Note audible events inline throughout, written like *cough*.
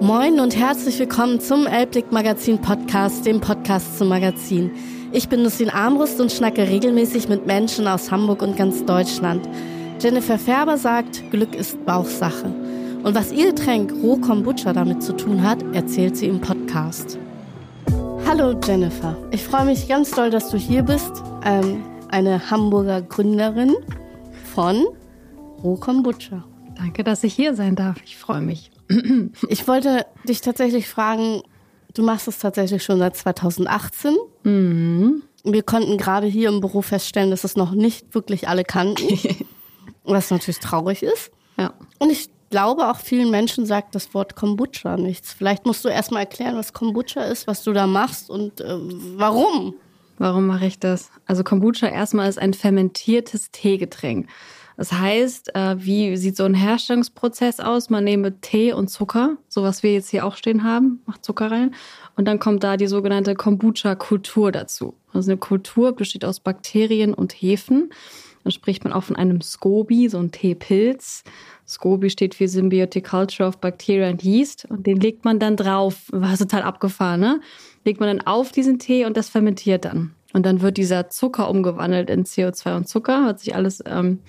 Moin und herzlich willkommen zum Elbblick Magazin Podcast, dem Podcast zum Magazin. Ich bin Lucien Armbrust und schnacke regelmäßig mit Menschen aus Hamburg und ganz Deutschland. Jennifer Färber sagt, Glück ist Bauchsache. Und was ihr Getränk Roh Kombucha damit zu tun hat, erzählt sie im Podcast. Hallo Jennifer, ich freue mich ganz doll, dass du hier bist. Ähm, eine Hamburger Gründerin von Roh Kombucha. Danke, dass ich hier sein darf. Ich freue mich. *clears throat* Ich wollte dich tatsächlich fragen, du machst es tatsächlich schon seit 2018. Mhm. Wir konnten gerade hier im Büro feststellen, dass es noch nicht wirklich alle kannten, *laughs* was natürlich traurig ist. Ja. Und ich glaube, auch vielen Menschen sagt das Wort Kombucha nichts. Vielleicht musst du erstmal erklären, was Kombucha ist, was du da machst und äh, warum. Warum mache ich das? Also Kombucha erstmal ist ein fermentiertes Teegetränk. Das heißt, äh, wie sieht so ein Herstellungsprozess aus? Man nehme Tee und Zucker, so was wir jetzt hier auch stehen haben, macht Zucker rein. Und dann kommt da die sogenannte Kombucha-Kultur dazu. Also eine Kultur besteht aus Bakterien und Hefen. Dann spricht man auch von einem SCOBY, so ein Teepilz. SCOBY steht für Symbiotic Culture of Bacteria and Yeast. Und den legt man dann drauf. War total abgefahren, ne? Legt man dann auf diesen Tee und das fermentiert dann. Und dann wird dieser Zucker umgewandelt in CO2 und Zucker. Hört sich alles ähm,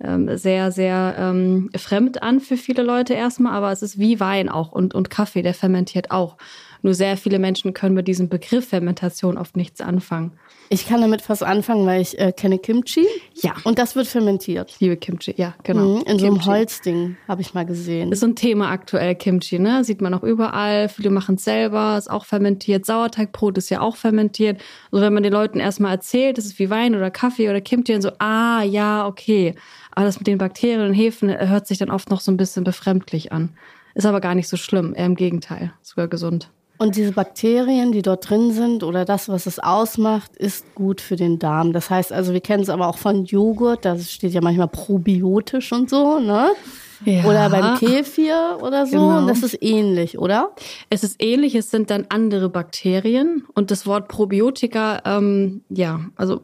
ähm, sehr, sehr ähm, fremd an für viele Leute erstmal, aber es ist wie Wein auch und, und Kaffee, der fermentiert auch. Nur sehr viele Menschen können mit diesem Begriff Fermentation oft nichts anfangen. Ich kann damit fast anfangen, weil ich äh, kenne Kimchi. Ja. Und das wird fermentiert. Ich liebe Kimchi, ja, genau. Mhm, in Kimchi. so einem Holzding habe ich mal gesehen. Ist so ein Thema aktuell, Kimchi, ne? Sieht man auch überall. Viele machen es selber, ist auch fermentiert. Sauerteigbrot ist ja auch fermentiert. Also wenn man den Leuten erstmal erzählt, das ist wie Wein oder Kaffee oder Kimchi, dann so, ah, ja, okay. Aber das mit den Bakterien und Hefen hört sich dann oft noch so ein bisschen befremdlich an. Ist aber gar nicht so schlimm, eher im Gegenteil, sogar gesund. Und diese Bakterien, die dort drin sind oder das, was es ausmacht, ist gut für den Darm. Das heißt also, wir kennen es aber auch von Joghurt, da steht ja manchmal probiotisch und so, ne? Ja. Oder beim Kefir oder so. Genau. Und das ist ähnlich, oder? Es ist ähnlich, es sind dann andere Bakterien. Und das Wort Probiotika, ähm, ja, also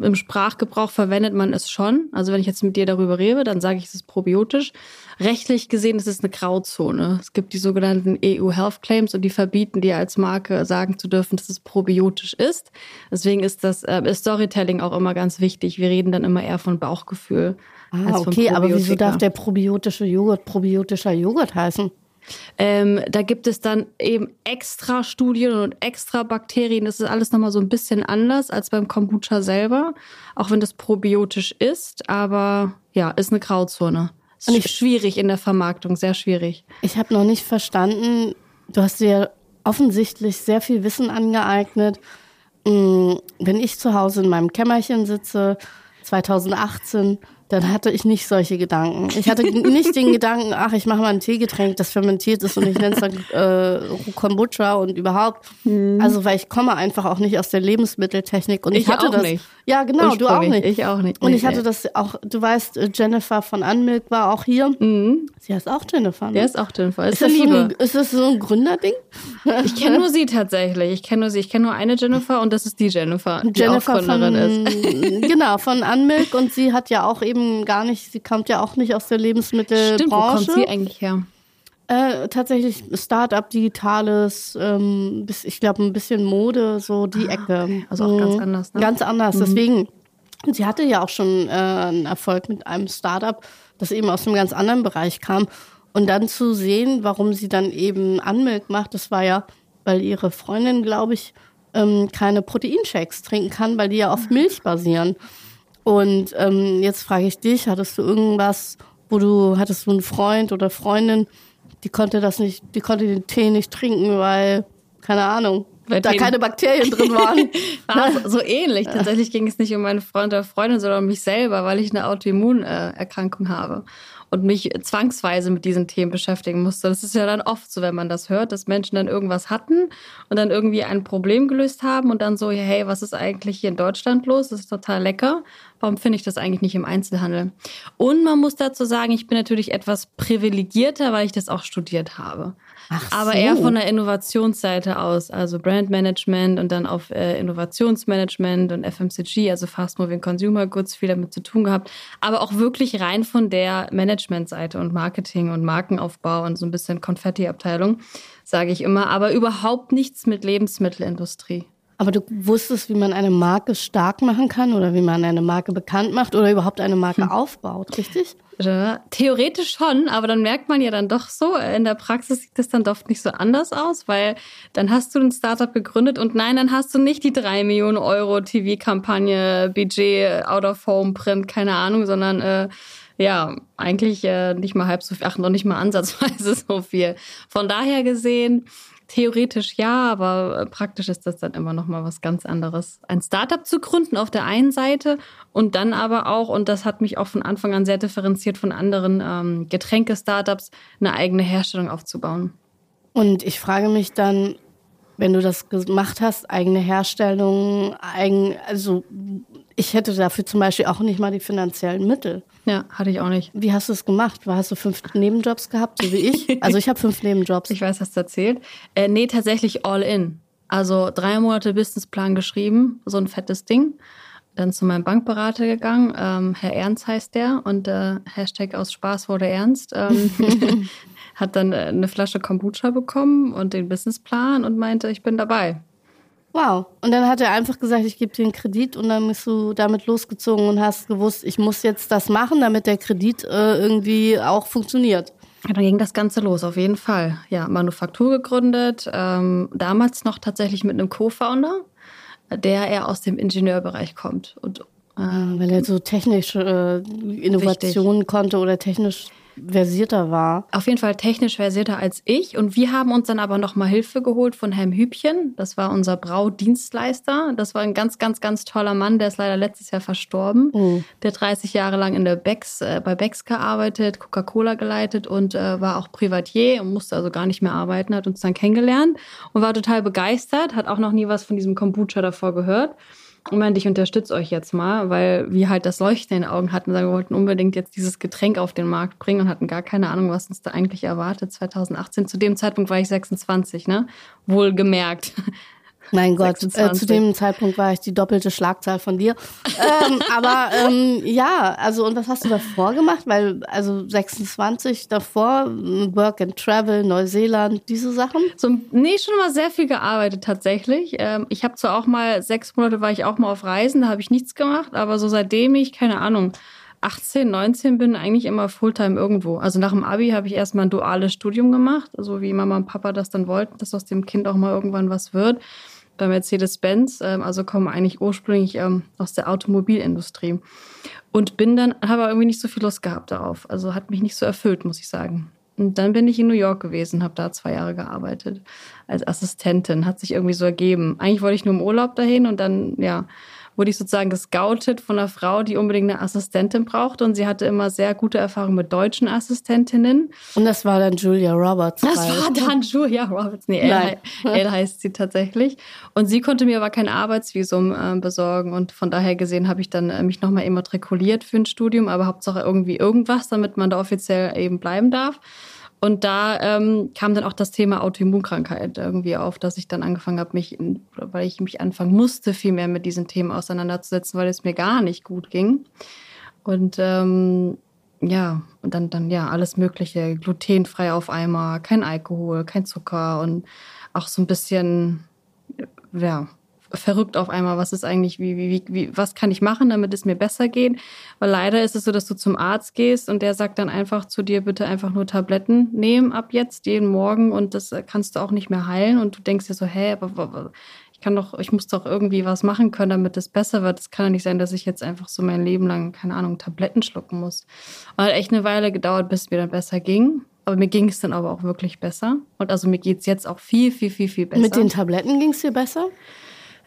im Sprachgebrauch verwendet man es schon. Also wenn ich jetzt mit dir darüber rede, dann sage ich, es ist probiotisch. Rechtlich gesehen ist es eine Grauzone. Es gibt die sogenannten EU Health Claims und die verbieten dir als Marke sagen zu dürfen, dass es probiotisch ist. Deswegen ist das äh, Storytelling auch immer ganz wichtig. Wir reden dann immer eher von Bauchgefühl. Ah, okay, aber wieso darf der probiotische Joghurt probiotischer Joghurt heißen? Ähm, da gibt es dann eben extra Studien und extra Bakterien. Das ist alles nochmal so ein bisschen anders als beim Kombucha selber, auch wenn das probiotisch ist. Aber ja, ist eine Grauzone. Ist und schwierig in der Vermarktung, sehr schwierig. Ich habe noch nicht verstanden, du hast dir offensichtlich sehr viel Wissen angeeignet. Mm, wenn ich zu Hause in meinem Kämmerchen sitze, 2018, dann hatte ich nicht solche Gedanken. Ich hatte nicht den Gedanken, ach, ich mache mal ein Teegetränk, das fermentiert ist und ich nenne es dann äh, Kombucha und überhaupt. Mhm. Also, weil ich komme einfach auch nicht aus der Lebensmitteltechnik und ich, ich hatte auch das. Nicht. Ja, genau, du auch nicht. Ich auch nicht. Und ich hatte das auch, du weißt, äh, Jennifer von Unmilk war auch hier. Mhm. Sie heißt auch Jennifer. Ne? Der ist auch Jennifer. Ist, ist, das, Liebe. So ein, ist das so ein Gründerding? Ich kenne nur sie tatsächlich. Ich kenne nur sie. Ich kenne nur eine Jennifer und das ist die Jennifer, die Jennifer auch Gründerin von, ist. *laughs* Genau, von Unmilk und sie hat ja auch eben gar nicht, sie kommt ja auch nicht aus der Lebensmittelbranche. Stimmt, wo kommt sie eigentlich her? Äh, tatsächlich Start-up, Digitales, ähm, bis, ich glaube ein bisschen Mode, so die ah, Ecke. Okay. Also auch mhm. ganz anders. Ne? Ganz anders. Mhm. Deswegen, sie hatte ja auch schon äh, einen Erfolg mit einem Start-up, das eben aus einem ganz anderen Bereich kam. Und dann zu sehen, warum sie dann eben Anmilk macht, das war ja, weil ihre Freundin, glaube ich, ähm, keine Proteinshakes trinken kann, weil die ja auf Milch basieren. Und ähm, jetzt frage ich dich, hattest du irgendwas, wo du, hattest du einen Freund oder Freundin, die konnte das nicht, die konnte den Tee nicht trinken, weil, keine Ahnung, weil da keine Bakterien drin waren. *laughs* War so ähnlich. Tatsächlich ging es nicht um meinen Freund oder Freundin, sondern um mich selber, weil ich eine Autoimmunerkrankung habe. Und mich zwangsweise mit diesen Themen beschäftigen musste. Das ist ja dann oft so, wenn man das hört, dass Menschen dann irgendwas hatten und dann irgendwie ein Problem gelöst haben und dann so, hey, was ist eigentlich hier in Deutschland los? Das ist total lecker. Warum finde ich das eigentlich nicht im Einzelhandel? Und man muss dazu sagen, ich bin natürlich etwas privilegierter, weil ich das auch studiert habe. Ach aber so. eher von der Innovationsseite aus, also Brandmanagement und dann auf äh, Innovationsmanagement und FMCG, also Fast Moving Consumer Goods, viel damit zu tun gehabt, aber auch wirklich rein von der Managementseite und Marketing und Markenaufbau und so ein bisschen Konfetti-Abteilung, sage ich immer, aber überhaupt nichts mit Lebensmittelindustrie. Aber du wusstest, wie man eine Marke stark machen kann oder wie man eine Marke bekannt macht oder überhaupt eine Marke hm. aufbaut, richtig? Ja, theoretisch schon, aber dann merkt man ja dann doch so, in der Praxis sieht das dann doch nicht so anders aus, weil dann hast du ein Startup gegründet und nein, dann hast du nicht die drei Millionen Euro TV-Kampagne, Budget, Out of Home, Print, keine Ahnung, sondern äh, ja, eigentlich äh, nicht mal halb so viel, ach, noch nicht mal ansatzweise *laughs* so viel. Von daher gesehen, Theoretisch ja, aber äh, praktisch ist das dann immer noch mal was ganz anderes. Ein Startup zu gründen auf der einen Seite und dann aber auch, und das hat mich auch von Anfang an sehr differenziert von anderen ähm, Getränke-Startups, eine eigene Herstellung aufzubauen. Und ich frage mich dann, wenn du das gemacht hast, eigene Herstellung, eigen, also ich hätte dafür zum Beispiel auch nicht mal die finanziellen Mittel. Ja, hatte ich auch nicht. Wie hast du es gemacht? Hast du fünf Nebenjobs gehabt, so wie ich? Also ich habe fünf Nebenjobs. Ich weiß, hast du erzählt. Äh, nee, tatsächlich all in. Also drei Monate Businessplan geschrieben, so ein fettes Ding. Dann zu meinem Bankberater gegangen. Ähm, Herr Ernst heißt der und äh, Hashtag aus Spaß wurde ernst. Ähm, *laughs* *laughs* hat dann äh, eine Flasche Kombucha bekommen und den Businessplan und meinte, ich bin dabei. Wow. Und dann hat er einfach gesagt, ich gebe dir einen Kredit und dann bist du damit losgezogen und hast gewusst, ich muss jetzt das machen, damit der Kredit äh, irgendwie auch funktioniert. Ja, dann ging das Ganze los, auf jeden Fall. Ja, Manufaktur gegründet, ähm, damals noch tatsächlich mit einem Co-Founder, der eher aus dem Ingenieurbereich kommt. Und, äh, Weil er so technische äh, Innovationen konnte oder technisch versierter war. Auf jeden Fall technisch versierter als ich. Und wir haben uns dann aber nochmal Hilfe geholt von Herrn Hübchen. Das war unser Braudienstleister. Das war ein ganz, ganz, ganz toller Mann. Der ist leider letztes Jahr verstorben. Oh. Der 30 Jahre lang in der Becks, äh, bei Becks gearbeitet, Coca-Cola geleitet und äh, war auch Privatier und musste also gar nicht mehr arbeiten, hat uns dann kennengelernt und war total begeistert, hat auch noch nie was von diesem Kombucha davor gehört meinte, ich unterstütze euch jetzt mal, weil wir halt das Leuchten in den Augen hatten. Wir wollten unbedingt jetzt dieses Getränk auf den Markt bringen und hatten gar keine Ahnung, was uns da eigentlich erwartet. 2018, zu dem Zeitpunkt war ich 26, ne? Wohlgemerkt. Mein Gott, äh, zu dem Zeitpunkt war ich die doppelte Schlagzahl von dir. ähm, *laughs* aber ähm, ja, also und was hast du davor gemacht? Weil also 26 davor, Work and Travel, Neuseeland, diese Sachen? So, nee, schon mal sehr viel gearbeitet tatsächlich. Ähm, ich habe zwar auch mal sechs Monate war ich auch mal auf Reisen, da habe ich nichts gemacht, aber so seitdem ich keine Ahnung 18, 19 bin, eigentlich immer Fulltime irgendwo. Also nach dem Abi habe ich erstmal ein duales Studium gemacht, so wie Mama und Papa das dann wollten, dass aus dem Kind auch mal irgendwann was wird bei Mercedes-Benz, ähm, also komme eigentlich ursprünglich ähm, aus der Automobilindustrie. Und bin dann, habe irgendwie nicht so viel Lust gehabt darauf. Also hat mich nicht so erfüllt, muss ich sagen. Und dann bin ich in New York gewesen, habe da zwei Jahre gearbeitet als Assistentin. Hat sich irgendwie so ergeben. Eigentlich wollte ich nur im Urlaub dahin und dann, ja, wurde ich sozusagen gescoutet von einer Frau, die unbedingt eine Assistentin brauchte. Und sie hatte immer sehr gute Erfahrungen mit deutschen Assistentinnen. Und das war dann Julia Roberts. Das war dann *laughs* Julia Roberts. Nee, Elle, Elle heißt sie tatsächlich. Und sie konnte mir aber kein Arbeitsvisum äh, besorgen. Und von daher gesehen habe ich dann äh, mich nochmal immatrikuliert für ein Studium, aber Hauptsache irgendwie irgendwas, damit man da offiziell eben bleiben darf. Und da ähm, kam dann auch das Thema Autoimmunkrankheit irgendwie auf, dass ich dann angefangen habe, mich, in, weil ich mich anfangen musste, viel mehr mit diesen Themen auseinanderzusetzen, weil es mir gar nicht gut ging. Und ähm, ja, und dann, dann ja, alles Mögliche, glutenfrei auf einmal, kein Alkohol, kein Zucker und auch so ein bisschen, ja, verrückt auf einmal, was ist eigentlich, wie, wie, wie, was kann ich machen, damit es mir besser geht? Weil leider ist es so, dass du zum Arzt gehst und der sagt dann einfach zu dir, bitte einfach nur Tabletten nehmen ab jetzt, jeden Morgen und das kannst du auch nicht mehr heilen und du denkst dir so, hä, aber ich kann doch, ich muss doch irgendwie was machen können, damit es besser wird. Es kann ja nicht sein, dass ich jetzt einfach so mein Leben lang, keine Ahnung, Tabletten schlucken muss. Und hat echt eine Weile gedauert, bis es mir dann besser ging. Aber mir ging es dann aber auch wirklich besser. Und also mir geht es jetzt auch viel, viel, viel, viel besser. Mit den Tabletten ging es dir besser?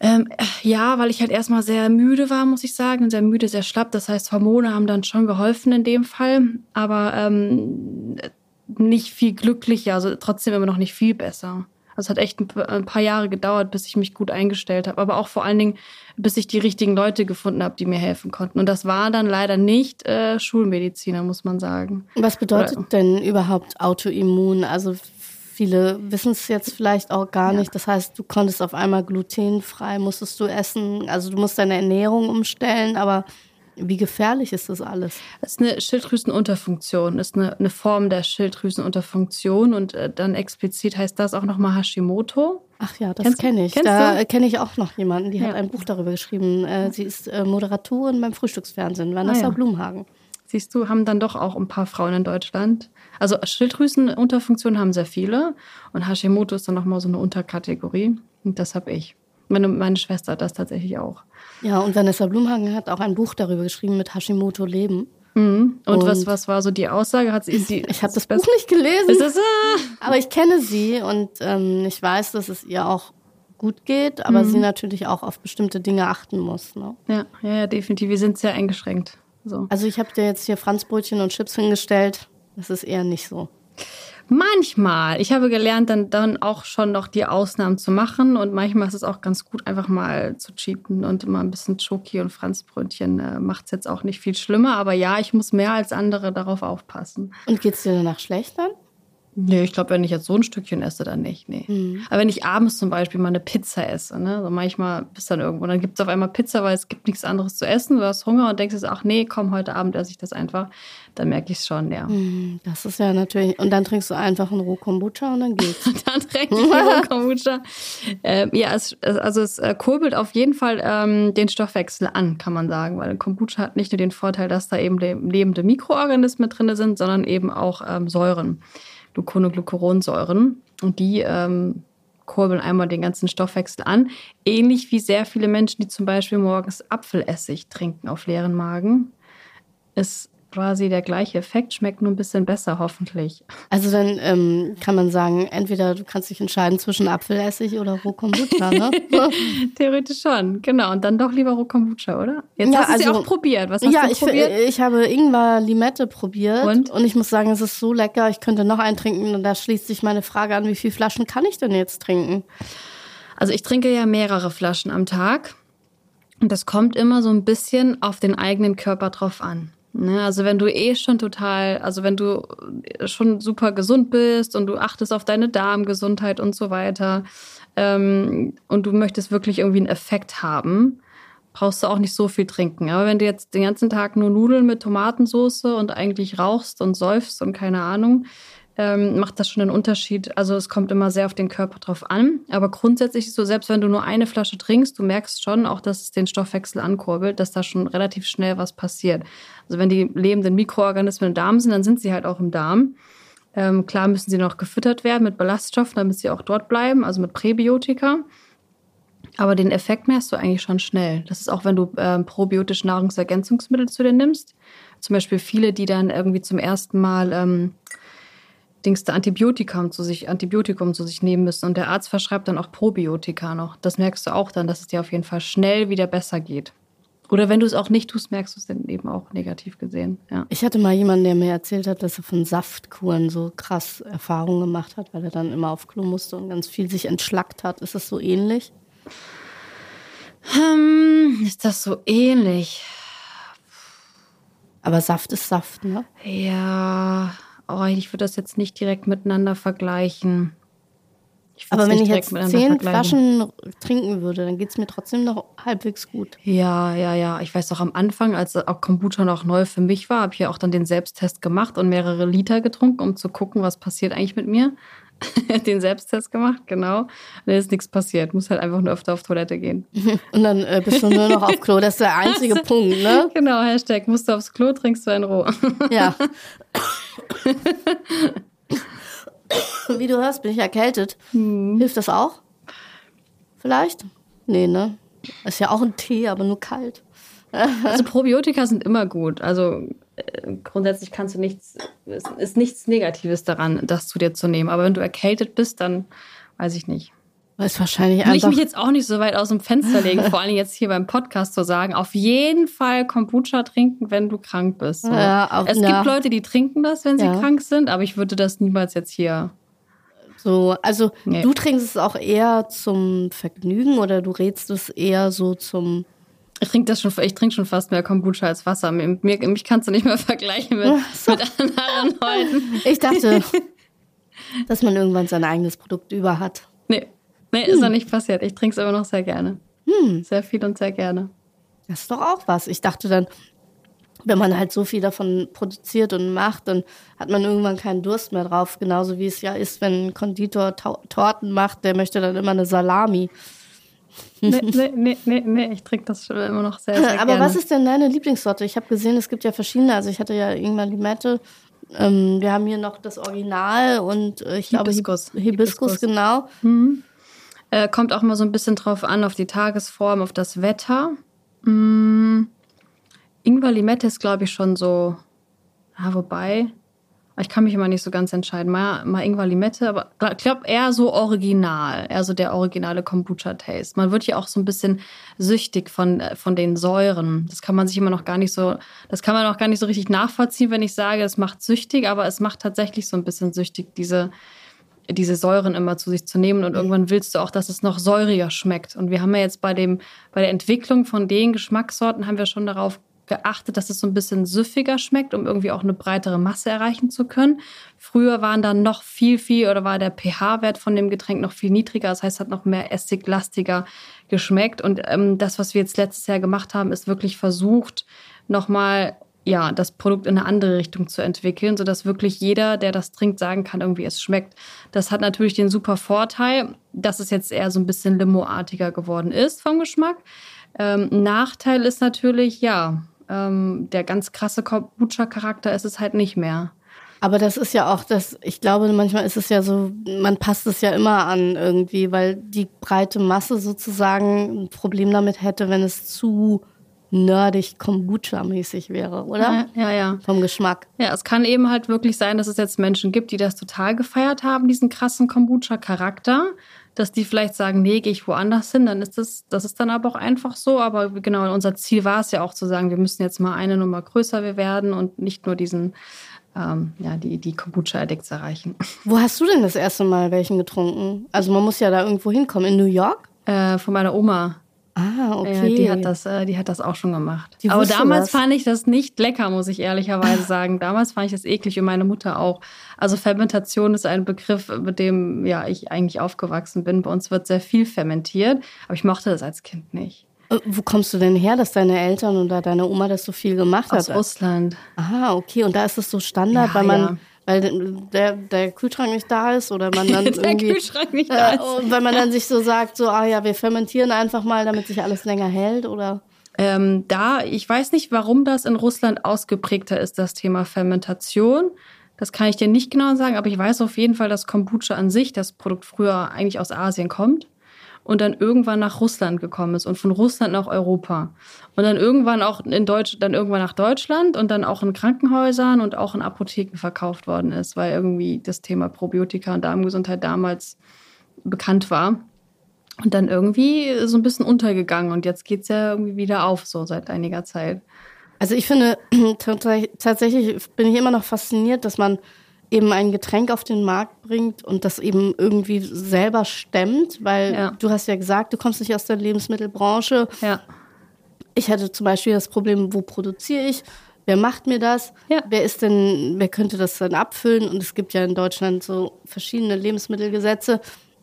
Ähm, ja, weil ich halt erstmal sehr müde war, muss ich sagen. Sehr müde, sehr schlapp. Das heißt, Hormone haben dann schon geholfen in dem Fall. Aber ähm, nicht viel glücklicher, also trotzdem immer noch nicht viel besser. Also es hat echt ein paar Jahre gedauert, bis ich mich gut eingestellt habe. Aber auch vor allen Dingen, bis ich die richtigen Leute gefunden habe, die mir helfen konnten. Und das war dann leider nicht äh, Schulmediziner, muss man sagen. Was bedeutet Oder, denn überhaupt Autoimmun? Also viele wissen es jetzt vielleicht auch gar ja. nicht. Das heißt, du konntest auf einmal glutenfrei, musstest du essen. Also du musst deine Ernährung umstellen, aber wie gefährlich ist das alles? Es ist eine Schilddrüsenunterfunktion, ist eine, eine Form der Schilddrüsenunterfunktion und äh, dann explizit heißt das auch nochmal Hashimoto. Ach ja, das kenne ich. Da kenne ich auch noch jemanden, die ja. hat ein Buch darüber geschrieben. Äh, sie ist äh, Moderatorin beim Frühstücksfernsehen, Vanessa ah, ja. Blumhagen. Siehst du, haben dann doch auch ein paar Frauen in Deutschland. Also Schilddrüsenunterfunktion haben sehr viele und Hashimoto ist dann nochmal so eine Unterkategorie und das habe ich. Meine, meine Schwester hat das tatsächlich auch. Ja, und Vanessa Blumhagen hat auch ein Buch darüber geschrieben mit Hashimoto Leben. Mhm. Und, und, was, was war so die Aussage? Hat sie, sie *laughs* ich habe das Buch nicht gelesen, das, ah. aber ich kenne sie und ähm, ich weiß, dass es ihr auch gut geht, aber mhm. sie natürlich auch auf bestimmte Dinge achten muss. Ne? Ja, ja, ja, definitiv. Wir sind sehr eingeschränkt. So. Also ich habe dir jetzt hier Franzbrötchen und Chips hingestellt. Das ist eher nicht so. Manchmal. Ich habe gelernt, dann, dann auch schon noch die Ausnahmen zu machen. Und manchmal ist es auch ganz gut, einfach mal zu cheaten und mal ein bisschen Schoki und Franzbrötchen äh, macht es jetzt auch nicht viel schlimmer. Aber ja, ich muss mehr als andere darauf aufpassen. Und geht es dir danach schlecht dann? Nee, ich glaube, wenn ich jetzt so ein Stückchen esse, dann nicht. Nee. Mhm. Aber wenn ich abends zum Beispiel mal eine Pizza esse, ne, so manchmal bist dann irgendwo, dann gibt es auf einmal Pizza, weil es gibt nichts anderes zu essen, du hast Hunger und denkst jetzt, ach nee, komm, heute Abend esse ich das einfach, dann merke ich es schon, ja. Mhm, das ist ja natürlich, und dann trinkst du einfach einen Rohkombucha und dann geht's. *laughs* dann trinke ich Rohkombucha. ähm, ja, es, also es äh, kurbelt auf jeden Fall ähm, den Stoffwechsel an, kann man sagen, weil Kombucha hat nicht nur den Vorteil, dass da eben lebende Mikroorganismen drin sind, sondern eben auch ähm, Säuren. Gluconoglucuronsäuren. Und die ähm, kurbeln einmal den ganzen Stoffwechsel an. Ähnlich wie sehr viele Menschen, die zum Beispiel morgens Apfelessig trinken auf leeren Magen. Es quasi der gleiche Effekt, schmeckt nur ein bisschen besser, hoffentlich. Also dann ähm, kann man sagen, entweder du kannst dich entscheiden zwischen Apfelessig oder Rohkombucha, ne? *laughs* Theoretisch schon, genau. Und dann doch lieber Rohkombucha, oder? Jetzt ja, hast du also, ja auch probiert. Was hast ja, du ich, probiert? ich habe Ingwer-Limette probiert. Und? und ich muss sagen, es ist so lecker. Ich könnte noch einen trinken. Und da schließt sich meine Frage an, wie viele Flaschen kann ich denn jetzt trinken? Also ich trinke ja mehrere Flaschen am Tag. Und das kommt immer so ein bisschen auf den eigenen Körper drauf an. Ne, also wenn du eh schon total, also wenn du schon super gesund bist und du achtest auf deine Darmgesundheit und so weiter ähm, und du möchtest wirklich irgendwie einen Effekt haben, brauchst du auch nicht so viel trinken. Aber wenn du jetzt den ganzen Tag nur Nudeln mit Tomatensauce und eigentlich rauchst und säufst und keine Ahnung, ähm, macht das schon einen Unterschied. Also es kommt immer sehr auf den Körper drauf an. Aber grundsätzlich ist so, selbst wenn du nur eine Flasche trinkst, du merkst schon auch, dass es den Stoffwechsel ankurbelt, dass da schon relativ schnell was passiert. Also wenn die lebenden Mikroorganismen im Darm sind, dann sind sie halt auch im Darm. Ähm, klar müssen sie noch gefüttert werden mit Ballaststoffen, damit sie auch dort bleiben, also mit Präbiotika. Aber den Effekt merkst du eigentlich schon schnell. Das ist auch, wenn du ähm, probiotische Nahrungsergänzungsmittel zu dir nimmst. Zum Beispiel viele, die dann irgendwie zum ersten Mal ähm, Dings der Antibiotikum zu sich, Antibiotikum zu sich nehmen müssen. Und der Arzt verschreibt dann auch Probiotika noch. Das merkst du auch dann, dass es dir auf jeden Fall schnell wieder besser geht. Oder wenn du es auch nicht tust, merkst du es dann eben auch negativ gesehen. Ja. Ich hatte mal jemanden, der mir erzählt hat, dass er von Saftkuren so krass Erfahrungen gemacht hat, weil er dann immer auf Klo musste und ganz viel sich entschlackt hat. Ist das so ähnlich? Hm, ist das so ähnlich? Aber Saft ist Saft, ne? Ja oh, ich würde das jetzt nicht direkt miteinander vergleichen. Aber wenn ich jetzt zehn Flaschen trinken würde, dann geht es mir trotzdem noch halbwegs gut. Ja, ja, ja. Ich weiß auch am Anfang, als auch Kombucha noch neu für mich war, habe ich ja auch dann den Selbsttest gemacht und mehrere Liter getrunken, um zu gucken, was passiert eigentlich mit mir. *laughs* den Selbsttest gemacht, genau. Und dann ist nichts passiert. Muss halt einfach nur öfter auf Toilette gehen. *laughs* Und dann äh, bist du nur noch auf Klo. Das ist der einzige *laughs* Punkt, ne? Genau, Hashtag musst du aufs Klo, trinkst du in Ruhe. Ja. *coughs* Wie du hörst, bin ich erkältet. Hm. Hilft das auch? Vielleicht? Nee, ne? Ist ja auch ein Tee, aber nur kalt. also Probiotika sind immer gut. Also grundsätzlich kannst du nichts, ist, ist nichts Negatives daran, das zu dir zu nehmen. Aber wenn du erkältet bist, dann weiß ich nicht. ist wahrscheinlich Will ich mich jetzt auch nicht so weit aus dem Fenster legen, *laughs* vor allem jetzt hier beim Podcast zu sagen, auf jeden Fall Kombucha trinken, wenn du krank bist. So. Ja, auch- es ja. gibt Leute, die trinken das, wenn sie Ja. krank sind, aber ich würde das niemals jetzt hier. So, also Nee. du trinkst es auch eher zum Vergnügen oder du rätst es eher so zum. Ich trinke das schon, ich trinke schon fast mehr Kombucha als Wasser. Mir, mir, mich kannst du nicht mehr *laughs* vergleichen mit, *laughs* mit anderen Leuten. Ich dachte, *laughs* dass man irgendwann sein eigenes Produkt über hat. Nee, nee ist noch nicht passiert. Ich trinke es immer noch sehr gerne. Sehr viel und sehr gerne. Das ist doch auch was. Ich dachte dann, wenn man halt so viel davon produziert und macht, dann hat man irgendwann keinen Durst mehr drauf. Genauso wie es ja ist, wenn ein Konditor Torten macht, der möchte dann immer eine Salami. Nee, nee, nee, nee, nee ich trinke das immer noch sehr, sehr *laughs* Aber gerne. was ist denn deine Lieblingssorte? Ich habe gesehen, es gibt ja verschiedene. Also ich hatte ja irgendwann Limette. Ähm, wir haben hier noch das Original und äh, ich Hibiskus. glaube Hibiskus, Hibiskus. genau. Äh, kommt auch mal so ein bisschen drauf an, auf die Tagesform, auf das Wetter. Mm, Ingwer Limette ist, glaube ich, schon so. Ja, wobei. Ich kann mich immer nicht so ganz entscheiden. Mal, mal Ingwer Limette, aber ich glaube eher so original. Eher so der originale Kombucha-Taste. Man wird ja auch so ein bisschen süchtig von, äh, von den Säuren. Das kann man sich immer noch gar nicht so, das kann man auch gar nicht so richtig nachvollziehen, wenn ich sage, es macht süchtig, aber es macht tatsächlich so ein bisschen süchtig, diese, diese Säuren immer zu sich zu nehmen und irgendwann willst du auch, dass es noch säuriger schmeckt. Und wir haben ja jetzt bei dem, bei der Entwicklung von den Geschmackssorten haben wir schon darauf geachtet, dass es so ein bisschen süffiger schmeckt, um irgendwie auch eine breitere Masse erreichen zu können. Früher waren dann noch viel, viel oder war der pH-Wert von dem Getränk noch viel niedriger. Das heißt, es hat noch mehr essiglastiger geschmeckt. Und ähm, das, was wir jetzt letztes Jahr gemacht haben, ist wirklich versucht, nochmal ja, das Produkt in eine andere Richtung zu entwickeln, sodass wirklich jeder, der das trinkt, sagen kann, irgendwie es schmeckt. Das hat natürlich den super Vorteil, dass es jetzt eher so ein bisschen limoartiger geworden ist vom Geschmack. Ähm, Nachteil ist natürlich, ja, ähm, der ganz krasse Kombucha-Charakter ist es halt nicht mehr. Aber das ist ja auch das, ich glaube, manchmal ist es ja so, man passt es ja immer an irgendwie, weil die breite Masse sozusagen ein Problem damit hätte, wenn es zu nerdig Kombucha-mäßig wäre, oder? Ja, ja, ja. Vom Geschmack. Ja, es kann eben halt wirklich sein, dass es jetzt Menschen gibt, die das total gefeiert haben, diesen krassen Kombucha-Charakter, dass die vielleicht sagen, nee, gehe ich woanders hin, dann ist das, das ist dann aber auch einfach so. Aber genau, unser Ziel war es ja auch zu sagen, wir müssen jetzt mal eine Nummer größer wir werden und nicht nur diesen, ähm, ja, die, die Kombucha-Addicts erreichen. *laughs* Wo hast du denn das erste Mal welchen getrunken? Also man muss ja da irgendwo hinkommen. In New York? Äh, von meiner Oma. Ah, okay. Ja, die hat das, äh, die hat das auch schon gemacht. Die Aber damals was. fand ich das nicht lecker, muss ich ehrlicherweise *laughs* sagen. Damals fand ich das eklig und meine Mutter auch. Also Fermentation ist ein Begriff, mit dem ja ich eigentlich aufgewachsen bin. Bei uns wird sehr viel fermentiert, aber ich mochte das als Kind nicht. Äh, Wo kommst du denn her, dass deine Eltern oder deine Oma das so viel gemacht Aus hat? Russland. Ah, okay. Und da ist es so Standard, Ja, weil man, ja. Weil der, der Kühlschrank nicht da ist oder man dann *laughs* Der irgendwie. Kühlschrank nicht da Äh, ist. und weil man dann sich so sagt, so, ah ja, wir fermentieren einfach mal, damit sich alles länger hält, oder? Ähm, da, ich weiß nicht, warum das in Russland ausgeprägter ist, das Thema Fermentation. Das kann ich dir nicht genau sagen, aber ich weiß auf jeden Fall, dass Kombucha an sich, das Produkt früher eigentlich aus Asien kommt und dann irgendwann nach Russland gekommen ist und von Russland nach Europa. Und dann irgendwann auch in Deutsch, dann irgendwann nach Deutschland und dann auch in Krankenhäusern und auch in Apotheken verkauft worden ist, weil irgendwie das Thema Probiotika und Darmgesundheit damals bekannt war. Und dann irgendwie so ein bisschen untergegangen. Und jetzt geht's ja irgendwie wieder auf, so seit einiger Zeit. Also ich finde, tats- *clears throat* tatsächlich bin ich immer noch fasziniert, dass man eben ein Getränk auf den Markt bringt und das eben irgendwie selber stemmt, weil Ja. du hast ja gesagt, du kommst nicht aus der Lebensmittelbranche. Ja. Ich hatte zum Beispiel das Problem, wo produziere ich? Wer macht mir das? Ja. Wer ist denn, wer könnte das dann abfüllen? Und es gibt ja in Deutschland so verschiedene Lebensmittelgesetze.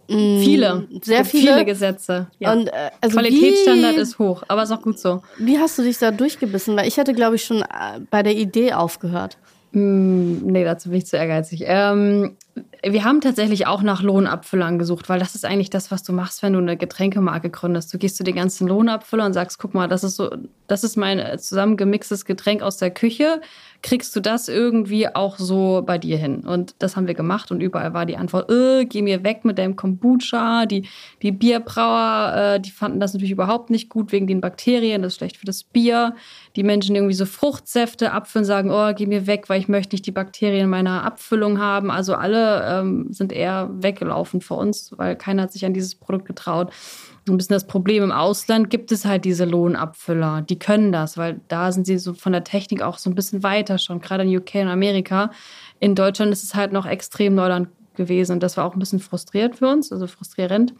Mm, Viele. Sehr viele. Viele Gesetze. Ja. Und, äh, also Qualitätsstandard wie, ist hoch, aber ist auch gut so. Wie hast du dich da durchgebissen? Weil ich hätte, glaube ich, schon äh, bei der Idee aufgehört. Mm, nee, dazu bin ich zu ehrgeizig. Ähm, wir haben tatsächlich auch nach Lohnabfüllern gesucht, weil das ist eigentlich das, was du machst, wenn du eine Getränkemarke gründest. Du gehst zu den ganzen Lohnabfüllern und sagst, guck mal, das ist so das ist mein zusammengemixtes Getränk aus der Küche. Kriegst du das irgendwie auch so bei dir hin? Und das haben wir gemacht und überall war die Antwort, äh, geh mir weg mit deinem Kombucha. Die, die Bierbrauer, äh, die fanden das natürlich überhaupt nicht gut wegen den Bakterien, das ist schlecht für das Bier. Die Menschen, die irgendwie so Fruchtsäfte abfüllen, sagen, oh, geh mir weg, weil ich möchte nicht die Bakterien in meiner Abfüllung haben. Also alle ähm, sind eher weggelaufen vor uns, weil keiner hat sich an dieses Produkt getraut ein bisschen das Problem. Im Ausland gibt es halt diese Lohnabfüller. Die können das, weil da sind sie so von der Technik auch so ein bisschen weiter schon, gerade in UK und Amerika. In Deutschland ist es halt noch extrem Neuland gewesen und das war auch ein bisschen frustriert für uns, also frustrierend.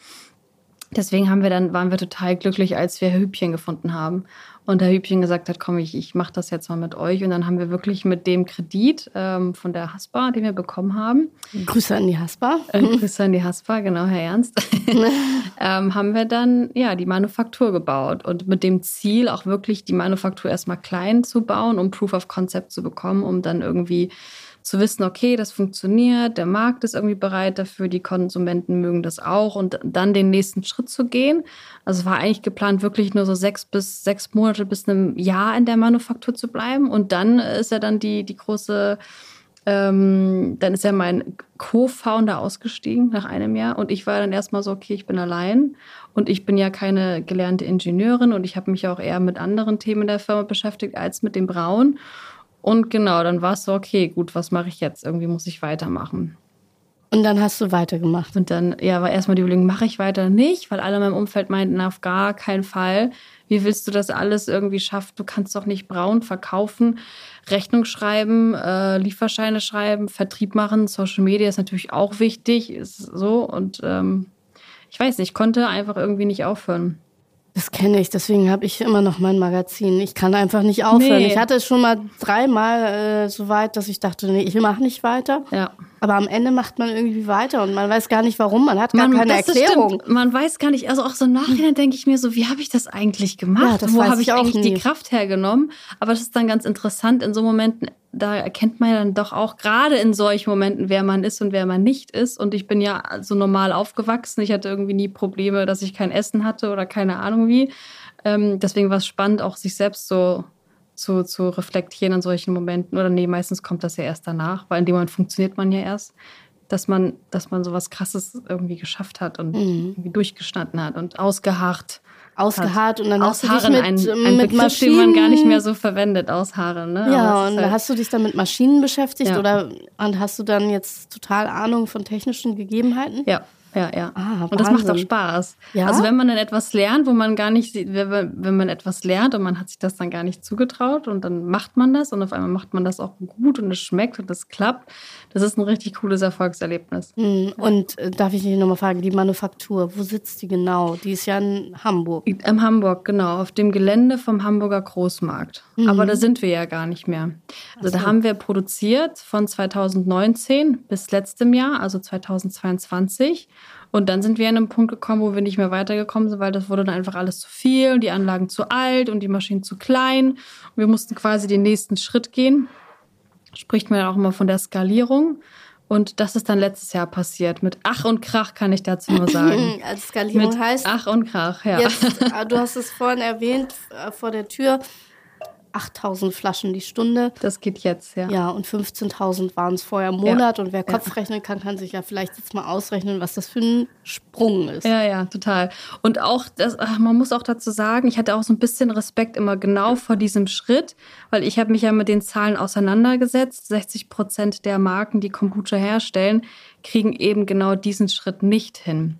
Deswegen haben wir dann, waren wir total glücklich, als wir Hübchen gefunden haben und der Hübchen gesagt hat, komm, ich, ich mache das jetzt mal mit euch. Und dann haben wir wirklich mit dem Kredit ähm, von der Haspa, den wir bekommen haben. Grüße an die Haspa. Äh, Grüße an die Haspa, genau, Herr Ernst. *laughs* ähm, haben wir dann ja die Manufaktur gebaut und mit dem Ziel auch wirklich die Manufaktur erstmal klein zu bauen, um Proof of Concept zu bekommen, um dann irgendwie zu wissen, okay, das funktioniert, der Markt ist irgendwie bereit dafür, die Konsumenten mögen das auch und dann den nächsten Schritt zu gehen. Also es war eigentlich geplant, wirklich nur so sechs bis sechs Monate bis einem Jahr in der Manufaktur zu bleiben und dann ist ja dann die, die große ähm, dann ist ja mein Co-Founder ausgestiegen nach einem Jahr und ich war dann erstmal so, okay, ich bin allein und ich bin ja keine gelernte Ingenieurin und ich habe mich auch eher mit anderen Themen der Firma beschäftigt als mit dem Brauen. Und genau, dann war es so, okay, gut, was mache ich jetzt? Irgendwie muss ich weitermachen. Und dann hast du weitergemacht. Und dann, ja, war erstmal die Überlegung, mache ich weiter nicht, weil alle in meinem Umfeld meinten, auf gar keinen Fall. Wie willst du das alles irgendwie schaffen? Du kannst doch nicht braun verkaufen, Rechnung schreiben, äh, Lieferscheine schreiben, Vertrieb machen. Social Media ist natürlich auch wichtig, ist so. Und ähm, ich weiß nicht, ich konnte einfach irgendwie nicht aufhören. Das kenne ich, deswegen habe ich immer noch mein Magazin. Ich kann einfach nicht aufhören. Nee. Ich hatte es schon mal dreimal äh, so weit, dass ich dachte, nee, ich mache nicht weiter. Ja. Aber am Ende macht man irgendwie weiter und man weiß gar nicht warum, man hat gar man, keine Erklärung. Man weiß gar nicht, also auch so im Nachhinein denke ich mir so, wie habe ich das eigentlich gemacht? Ja, Wo habe ich, ich eigentlich nie. die Kraft hergenommen? Aber das ist dann ganz interessant in so Momenten da erkennt man ja dann doch auch gerade in solchen Momenten, wer man ist und wer man nicht ist. Und ich bin ja so normal aufgewachsen. Ich hatte irgendwie nie Probleme, dass ich kein Essen hatte oder keine Ahnung wie. Ähm, deswegen war es spannend, auch sich selbst so zu, zu reflektieren in solchen Momenten. Oder nee, meistens kommt das ja erst danach, weil in dem Moment funktioniert man ja erst, dass man, dass man so was Krasses irgendwie geschafft hat und mhm. irgendwie durchgestanden hat und ausgeharrt ausgeharrt und dann ausharren, hast du dich mit, ein, ein mit Begriff, Maschinen, den man gar nicht mehr so verwendet, ausharren. Ne? Ja, und halt hast du dich dann mit Maschinen beschäftigt ja. oder und hast du dann jetzt total Ahnung von technischen Gegebenheiten? Ja, ja, ja. Ah, und das macht auch Spaß. Ja? Also wenn man dann etwas lernt, wo man gar nicht sieht, wenn man etwas lernt und man hat sich das dann gar nicht zugetraut und dann macht man das und auf einmal macht man das auch gut und es schmeckt und es klappt, das ist ein richtig cooles Erfolgserlebnis. Mhm. Und äh, darf ich dich nochmal fragen, die Manufaktur, wo sitzt die genau? Die ist ja in Hamburg. In Hamburg, genau, auf dem Gelände vom Hamburger Großmarkt. Mhm. Aber da sind wir ja gar nicht mehr. Also so. da haben wir produziert von 2019 bis letztem Jahr, also 2022. Und dann sind wir an einem Punkt gekommen, wo wir nicht mehr weitergekommen sind, weil das wurde dann einfach alles zu viel und die Anlagen zu alt und die Maschinen zu klein. Und wir mussten quasi den nächsten Schritt gehen. Spricht man auch immer von der Skalierung. Und das ist dann letztes Jahr passiert. Mit Ach und Krach kann ich dazu nur sagen. *laughs* Als Skalierung Mit heißt. Ach und Krach, ja. Jetzt, äh, du hast es vorhin erwähnt, äh, vor der Tür. 8000 Flaschen die Stunde. Das geht jetzt, ja. Ja, und 15.000 waren es vorher im Monat. Ja. Und wer Kopf ja. rechnen kann, kann sich ja vielleicht jetzt mal ausrechnen, was das für ein Sprung ist. Ja, ja, total. Und auch, das, man muss auch dazu sagen, ich hatte auch so ein bisschen Respekt immer genau vor diesem Schritt, weil ich habe mich ja mit den Zahlen auseinandergesetzt. 60 Prozent der Marken, die Kombucha herstellen, kriegen eben genau diesen Schritt nicht hin.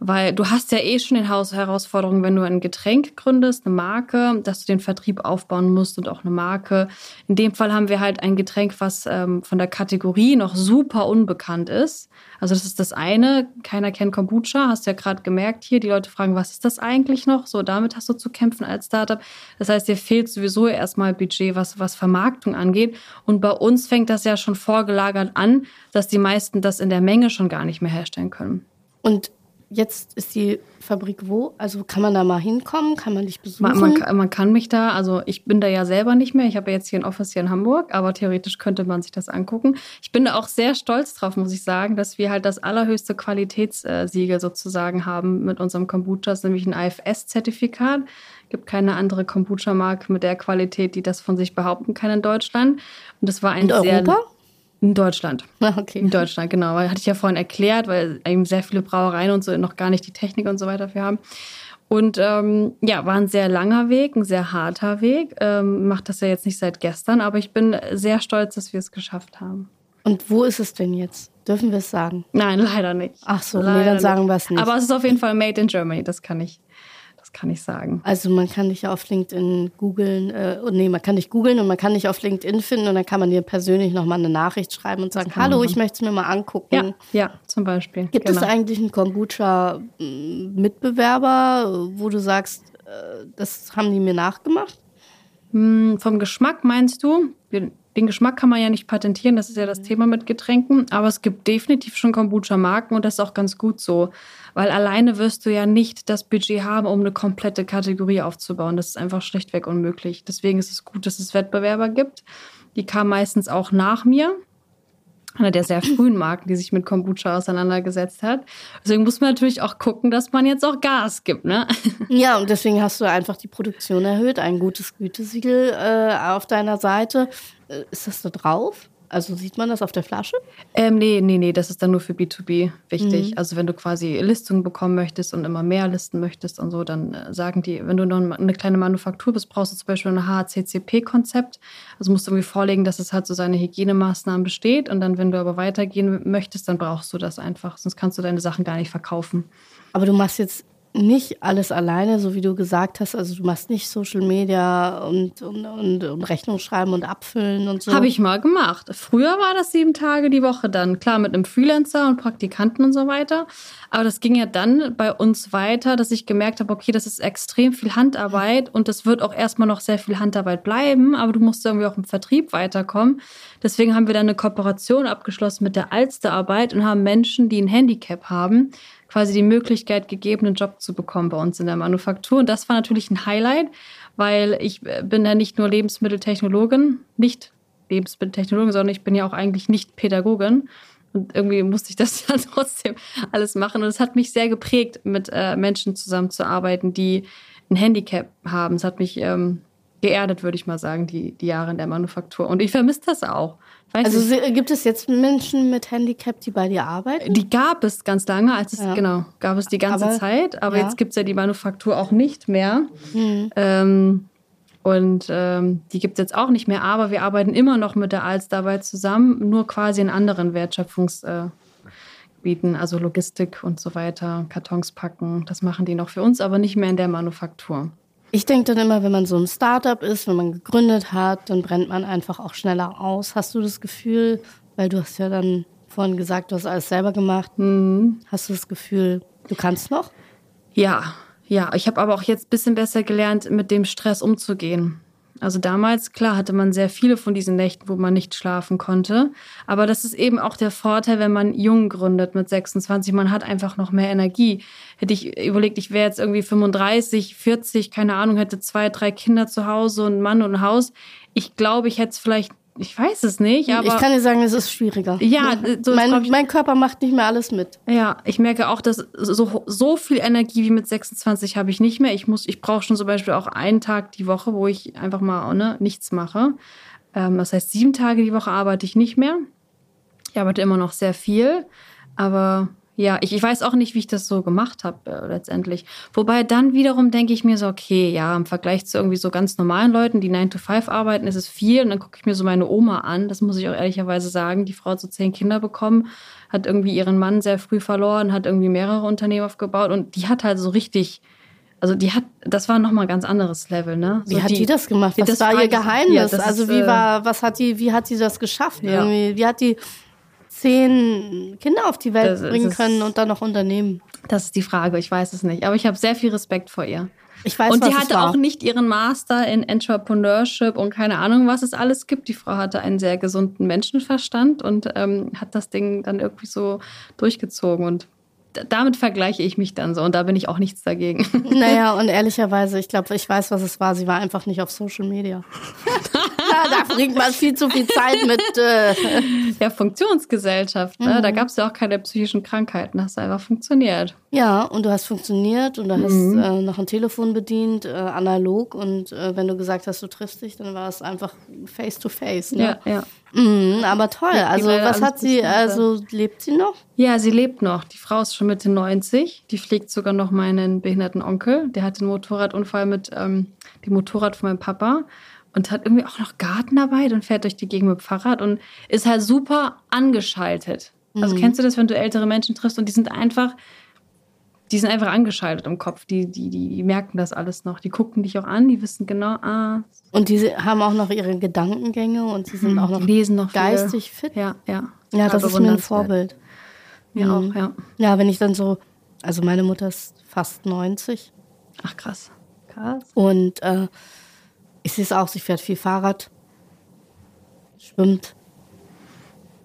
Weil du hast ja eh schon den Herausforderungen, wenn du ein Getränk gründest, eine Marke, dass du den Vertrieb aufbauen musst und auch eine Marke. In dem Fall haben wir halt ein Getränk, was ähm, von der Kategorie noch super unbekannt ist. Also das ist das eine. Keiner kennt Kombucha, hast ja gerade gemerkt hier. Die Leute fragen, was ist das eigentlich noch? So, damit hast du zu kämpfen als Startup. Das heißt, dir fehlt sowieso erstmal Budget, was, was Vermarktung angeht. Und bei uns fängt das ja schon vorgelagert an, dass die meisten das in der Menge schon gar nicht mehr herstellen können. Und jetzt ist die Fabrik wo? Also kann man da mal hinkommen? Kann man dich besuchen? Man, man, kann- man kann mich da, also ich bin da ja selber nicht mehr. Ich habe ja jetzt hier ein Office hier in Hamburg, aber theoretisch könnte man sich das angucken. Ich bin da auch sehr stolz drauf, muss ich sagen, dass wir halt das allerhöchste Qualitätssiegel sozusagen haben mit unserem Kombucha. Das ist nämlich ein AFS-Zertifikat. Gibt keine andere Kombucha-Marke mit der Qualität, die das von sich behaupten kann in Deutschland. Und das war ein In sehr Europa? In Deutschland. *laughs* Okay. In Deutschland, genau. Weil hatte ich ja vorhin erklärt, weil eben sehr viele Brauereien und so noch gar nicht die Technik und so weiter für haben. Und ähm, ja, war ein sehr langer Weg, ein sehr harter Weg. Ähm, macht das ja jetzt nicht seit gestern, aber ich bin sehr stolz, dass wir es geschafft haben. Und wo ist es denn jetzt? Dürfen wir es sagen? Nein, *laughs* leider nicht. Ach so, nee, Leider dann sagen wir es nicht. Aber es ist auf jeden Fall made in Germany, das kann ich, kann ich sagen. Also man kann dich auf LinkedIn googeln, äh, nee, man kann dich googeln und man kann dich auf LinkedIn finden und dann kann man dir persönlich nochmal eine Nachricht schreiben und sagen, hallo, ich möchte es mir mal angucken. Ja, ja, zum Beispiel. Gibt genau. es eigentlich einen Kombucha-Mitbewerber, wo du sagst, äh, das haben die mir nachgemacht? Hm, Vom Geschmack meinst du? Den Geschmack kann man ja nicht patentieren, das ist ja das Thema mit Getränken. Aber es gibt definitiv schon Kombucha-Marken und das ist auch ganz gut so. Weil alleine wirst du ja nicht das Budget haben, um eine komplette Kategorie aufzubauen. Das ist einfach schlichtweg unmöglich. Deswegen ist es gut, dass es Wettbewerber gibt. Die kamen meistens auch nach mir. Einer der sehr frühen Marken, die sich mit Kombucha auseinandergesetzt hat. Deswegen muss man natürlich auch gucken, dass man jetzt auch Gas gibt, ne? *laughs* Ja, und deswegen hast du einfach die Produktion erhöht, ein gutes Gütesiegel äh, auf deiner Seite. Äh, ist das da drauf? Also sieht man das auf der Flasche? Ähm, nee, nee, nee, das ist dann nur für B2B wichtig. Also wenn du quasi Listungen bekommen möchtest und immer mehr listen möchtest und so, dann äh, sagen die, wenn du noch eine kleine Manufaktur bist, brauchst du zum Beispiel ein HACCP-Konzept. Also musst du irgendwie vorlegen, dass es halt so seine Hygienemaßnahmen besteht. Und dann, wenn du aber weitergehen möchtest, dann brauchst du das einfach. Sonst kannst du deine Sachen gar nicht verkaufen. Aber du machst jetzt nicht alles alleine, so wie du gesagt hast. Also du machst nicht Social Media und, und, und, und Rechnung schreiben und abfüllen und so. Habe ich mal gemacht. Früher war das sieben Tage die Woche dann. Klar, mit einem Freelancer und Praktikanten und so weiter. Aber das ging ja dann bei uns weiter, dass ich gemerkt habe, okay, das ist extrem viel Handarbeit und das wird auch erstmal noch sehr viel Handarbeit bleiben, aber du musst irgendwie auch im Vertrieb weiterkommen. Deswegen haben wir dann eine Kooperation abgeschlossen mit der Alsterarbeit und haben Menschen, die ein Handicap haben, quasi die Möglichkeit gegeben, einen Job zu bekommen bei uns in der Manufaktur. Und das war natürlich ein Highlight, weil ich äh, bin ja nicht nur Lebensmitteltechnologin, nicht Lebensmitteltechnologin, sondern ich bin ja auch eigentlich nicht Pädagogin. Und irgendwie musste ich das *laughs* dann trotzdem alles machen. Und es hat mich sehr geprägt, mit äh, Menschen zusammenzuarbeiten, die ein Handicap haben. Es hat mich ähm, geerdet, würde ich mal sagen, die, die Jahre in der Manufaktur. Und ich vermisse das auch. Weiß also se- gibt es jetzt Menschen mit Handicap, die bei dir arbeiten? Die gab es ganz lange, als es, Ja. genau, gab es die ganze Aber- Zeit, aber ja. Mhm. jetzt gibt es ja die Manufaktur auch nicht mehr. Ähm, und ähm, die gibt es jetzt auch nicht mehr, aber wir arbeiten immer noch mit der Alstarbeit zusammen, nur quasi in anderen Wertschöpfungsgebieten, also Logistik und so weiter, Kartons packen, das machen die noch für uns, aber nicht mehr in der Manufaktur. Ich denke dann immer, wenn man so ein Startup ist, wenn man gegründet hat, dann brennt man einfach auch schneller aus. Hast du das Gefühl, weil du hast ja dann vorhin gesagt, du hast alles selber gemacht, hast du das Gefühl, du kannst noch? Ja, ja. Ich habe aber auch jetzt ein bisschen besser gelernt, mit dem Stress umzugehen. Also damals, klar, hatte man sehr viele von diesen Nächten, wo man nicht schlafen konnte. Aber das ist eben auch der Vorteil, wenn man jung gründet mit 26. Man hat einfach noch mehr Energie. Hätte ich überlegt, ich wäre jetzt irgendwie 35, 40, keine Ahnung, hätte zwei, drei Kinder zu Hause und Mann und Haus. Ich glaube, ich hätte es vielleicht, ich weiß es nicht, aber. ich kann dir sagen, es ist schwieriger. Ja, so ist, glaub mein, ich- mein Körper macht nicht mehr alles mit. Ja, ich merke auch, dass so, so viel Energie wie mit 26 habe ich nicht mehr. Ich muss, ich brauche schon zum Beispiel auch einen Tag die Woche, wo ich einfach mal ne, nichts mache. Ähm, das heißt, sieben Tage die Woche arbeite ich nicht mehr. Ich arbeite immer noch sehr viel, aber ja, ich, ich weiß auch nicht, wie ich das so gemacht habe äh, letztendlich. Wobei dann wiederum denke ich mir so, okay, ja, im Vergleich zu irgendwie so ganz normalen Leuten, die 9 to 5 arbeiten, ist es viel. Und dann gucke ich mir so meine Oma an, das muss ich auch ehrlicherweise sagen. Die Frau hat so zehn Kinder bekommen, hat irgendwie ihren Mann sehr früh verloren, hat irgendwie mehrere Unternehmen aufgebaut und die hat halt so richtig, also die hat, das war nochmal ein ganz anderes Level, ne? Wie so hat die, das gemacht? Was das war ihr Geheimnis? ja, also wie äh, war, was hat die, wie hat sie das geschafft? Ja. Irgendwie? Wie hat die zehn Kinder auf die Welt Das bringen das können und dann noch Unternehmen? Das ist die Frage, ich weiß es nicht. Aber ich habe sehr viel Respekt vor ihr. Ich weiß, und die hatte auch nicht ihren Master in Entrepreneurship und keine Ahnung, was es alles gibt. Die Frau hatte einen sehr gesunden Menschenverstand und ähm, hat das Ding dann irgendwie so durchgezogen. Und damit vergleiche ich mich dann so und da bin ich auch nichts dagegen. Naja, *laughs* und ehrlicherweise, ich glaube, ich weiß, was es war. Sie war einfach nicht auf Social Media. *laughs* da bringt man viel zu viel Zeit mit. Äh. *laughs* Ja, Funktionsgesellschaft. Ne? Mhm. Da gab es ja auch keine psychischen Krankheiten. Hast einfach funktioniert. Ja, und du hast funktioniert und du hast mhm. äh, noch ein Telefon bedient, äh, analog. Und äh, wenn du gesagt hast, du triffst dich, dann war es einfach face to face. Ne? Ja, ja. Mhm, aber toll. Also, was hat sie, also lebt sie noch? Ja, sie lebt noch. Die Frau ist schon Mitte 90. Die pflegt sogar noch meinen behinderten Onkel. Der hat den Motorradunfall mit ähm, dem Motorrad von meinem Papa und hat irgendwie auch noch Garten dabei und fährt durch die Gegend mit dem Fahrrad und ist halt super angeschaltet. Also mhm. kennst du das, wenn du ältere Menschen triffst und die sind einfach, die sind einfach angeschaltet im Kopf. Die, die, die merken das alles noch. Die gucken dich auch an, die wissen genau, ah. Und die haben auch noch ihre Gedankengänge und sie sind mhm, auch noch, lesen noch geistig viel. fit. Ja, ja. Ja, das ist mir ein Vorbild. Mir mhm. auch, ja. Ja, wenn ich dann so, also meine Mutter ist fast 90. Ach krass. Krass. Und äh, ich sehe es auch, sie fährt viel Fahrrad, schwimmt.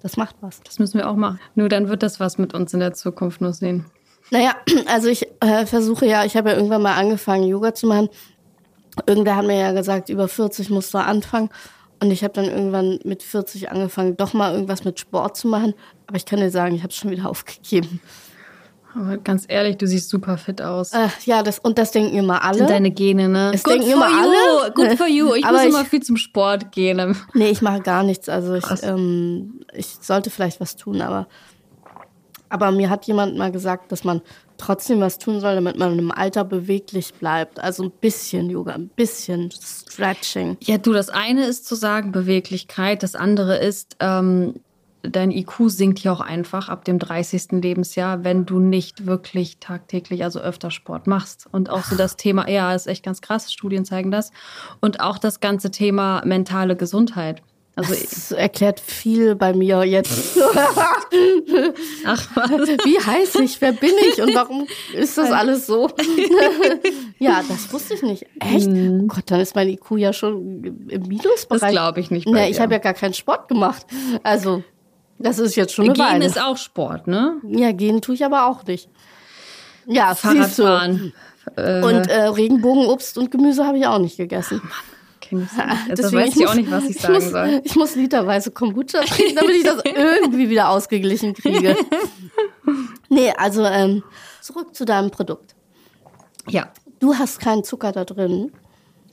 Das macht was. Das müssen wir auch machen. Nur dann wird das was mit uns in der Zukunft nur sehen. Naja, *clears throat* also ich äh, versuche ja, ich habe ja irgendwann mal angefangen, Yoga zu machen. Irgendwer hat mir ja gesagt, über 40 musst du anfangen. Und ich habe dann irgendwann mit 40 angefangen, doch mal irgendwas mit Sport zu machen. Aber ich kann dir sagen, ich habe es schon wieder *laughs* aufgegeben. Aber ganz ehrlich, du siehst super fit aus. Äh, ja, das, und das denken immer alle. Sind deine Gene, ne? Das Good denken immer you. alle. Good for you. Ich *laughs* Aber muss ich, immer viel zum Sport gehen. Nee, ich mache gar nichts. Also ich, ähm, ich sollte vielleicht was tun, aber, aber mir hat jemand mal gesagt, dass man trotzdem was tun soll, damit man im Alter beweglich bleibt. Also ein bisschen Yoga, ein bisschen Stretching. Ja, du, das eine ist zu sagen Beweglichkeit, das andere ist, ähm, dein IQ sinkt ja auch einfach ab dem 30. Lebensjahr, wenn du nicht wirklich tagtäglich, also öfter Sport machst. Und auch so das Thema, ja, ist echt ganz krass, Studien zeigen das. Und auch das ganze Thema mentale Gesundheit. Also das erklärt viel bei mir jetzt. *laughs* Ach was. Wie heiß ich? Wer bin ich? Und warum ist das alles so? *laughs* ja, das wusste ich nicht. Echt? Mhm. Oh Gott, dann ist mein IQ ja schon im Minusbereich. Das glaube ich nicht. Ja, ich habe ja gar keinen Sport gemacht. Also das ist jetzt schon eine Gehen Weile. ist auch Sport, ne? Ja, gehen tue ich aber auch nicht. Ja, Fahrradfahren. Äh, und äh, Regenbogenobst und Gemüse habe ich auch nicht gegessen. Ach Mann. Also *laughs* Deswegen weiß ich auch nicht, was ich sagen ich muss, soll. Ich muss literweise Kombucha trinken, damit ich das *laughs* irgendwie wieder ausgeglichen kriege. *laughs* nee, also ähm, zurück zu deinem Produkt. Ja. Du hast keinen Zucker da drin.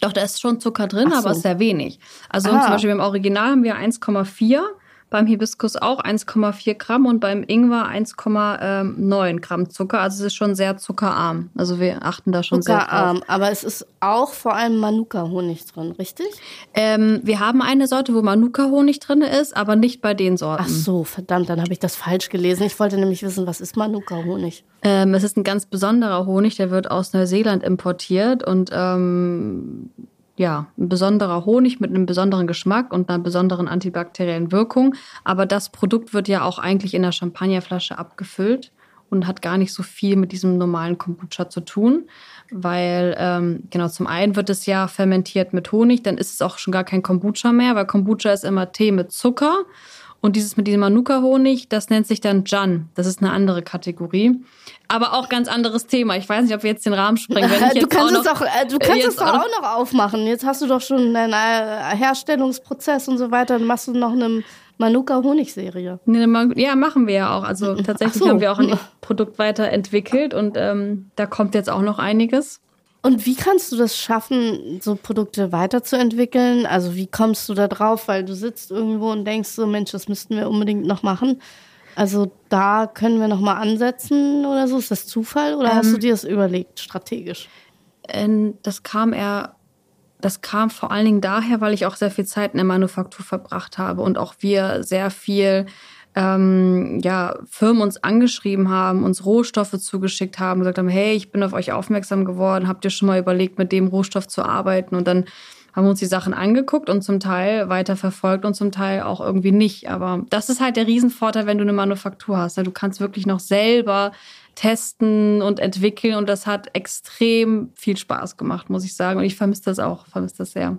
Doch, da ist schon Zucker drin, so. aber sehr wenig. Also ah. zum Beispiel beim Original haben wir 1,4 beim Hibiskus auch 1,4 Gramm und beim Ingwer 1,9 Gramm Zucker. Also es ist schon sehr zuckerarm. Also wir achten da schon zuckerarm, sehr drauf. Aber es ist auch vor allem Manuka-Honig drin, richtig? Ähm, wir haben eine Sorte, wo Manuka-Honig drin ist, aber nicht bei den Sorten. Ach so, verdammt, dann habe ich das falsch gelesen. Ich wollte nämlich wissen, was ist Manuka-Honig? Ähm, es ist ein ganz besonderer Honig, der wird aus Neuseeland importiert und ähm, ja, ein besonderer Honig mit einem besonderen Geschmack und einer besonderen antibakteriellen Wirkung. Aber das Produkt wird ja auch eigentlich in der Champagnerflasche abgefüllt und hat gar nicht so viel mit diesem normalen Kombucha zu tun, weil ähm, genau zum einen wird es ja fermentiert mit Honig, dann ist es auch schon gar kein Kombucha mehr, weil Kombucha ist immer Tee mit Zucker und dieses mit diesem Manuka-Honig, das nennt sich dann Jan. Das ist eine andere Kategorie. Aber auch ganz anderes Thema. Ich weiß nicht, ob wir jetzt den Rahmen sprengen. Du kannst es doch, äh, du kannst es auch noch aufmachen. Jetzt hast du doch schon deinen äh, Herstellungsprozess und so weiter. Dann machst du noch eine Manuka-Honigserie. Ja, machen wir ja auch. Also tatsächlich so. haben wir auch ein *laughs* Produkt weiterentwickelt und ähm, da kommt jetzt auch noch einiges. Und wie kannst du das schaffen, so Produkte weiterzuentwickeln? Also wie kommst du da drauf? Weil du sitzt irgendwo und denkst so, Mensch, das müssten wir unbedingt noch machen. Also da können wir noch mal ansetzen oder so. Ist das Zufall oder ähm, hast du ähm. dir das überlegt, strategisch? Das kam eher, das kam vor allen Dingen daher, weil ich auch sehr viel Zeit in der Manufaktur verbracht habe und auch wir sehr viel ähm, ja, Firmen uns angeschrieben haben, uns Rohstoffe zugeschickt haben, gesagt haben, hey, ich bin auf euch aufmerksam geworden, habt ihr schon mal überlegt, mit dem Rohstoff zu arbeiten? Und dann haben wir uns die Sachen angeguckt und zum Teil weiter verfolgt und zum Teil auch irgendwie nicht. Aber das ist halt der Riesenvorteil, wenn du eine Manufaktur hast. Ne? Du kannst wirklich noch selber testen und entwickeln und das hat extrem viel Spaß gemacht, muss ich sagen. Und ich vermisse das auch, vermisse das sehr.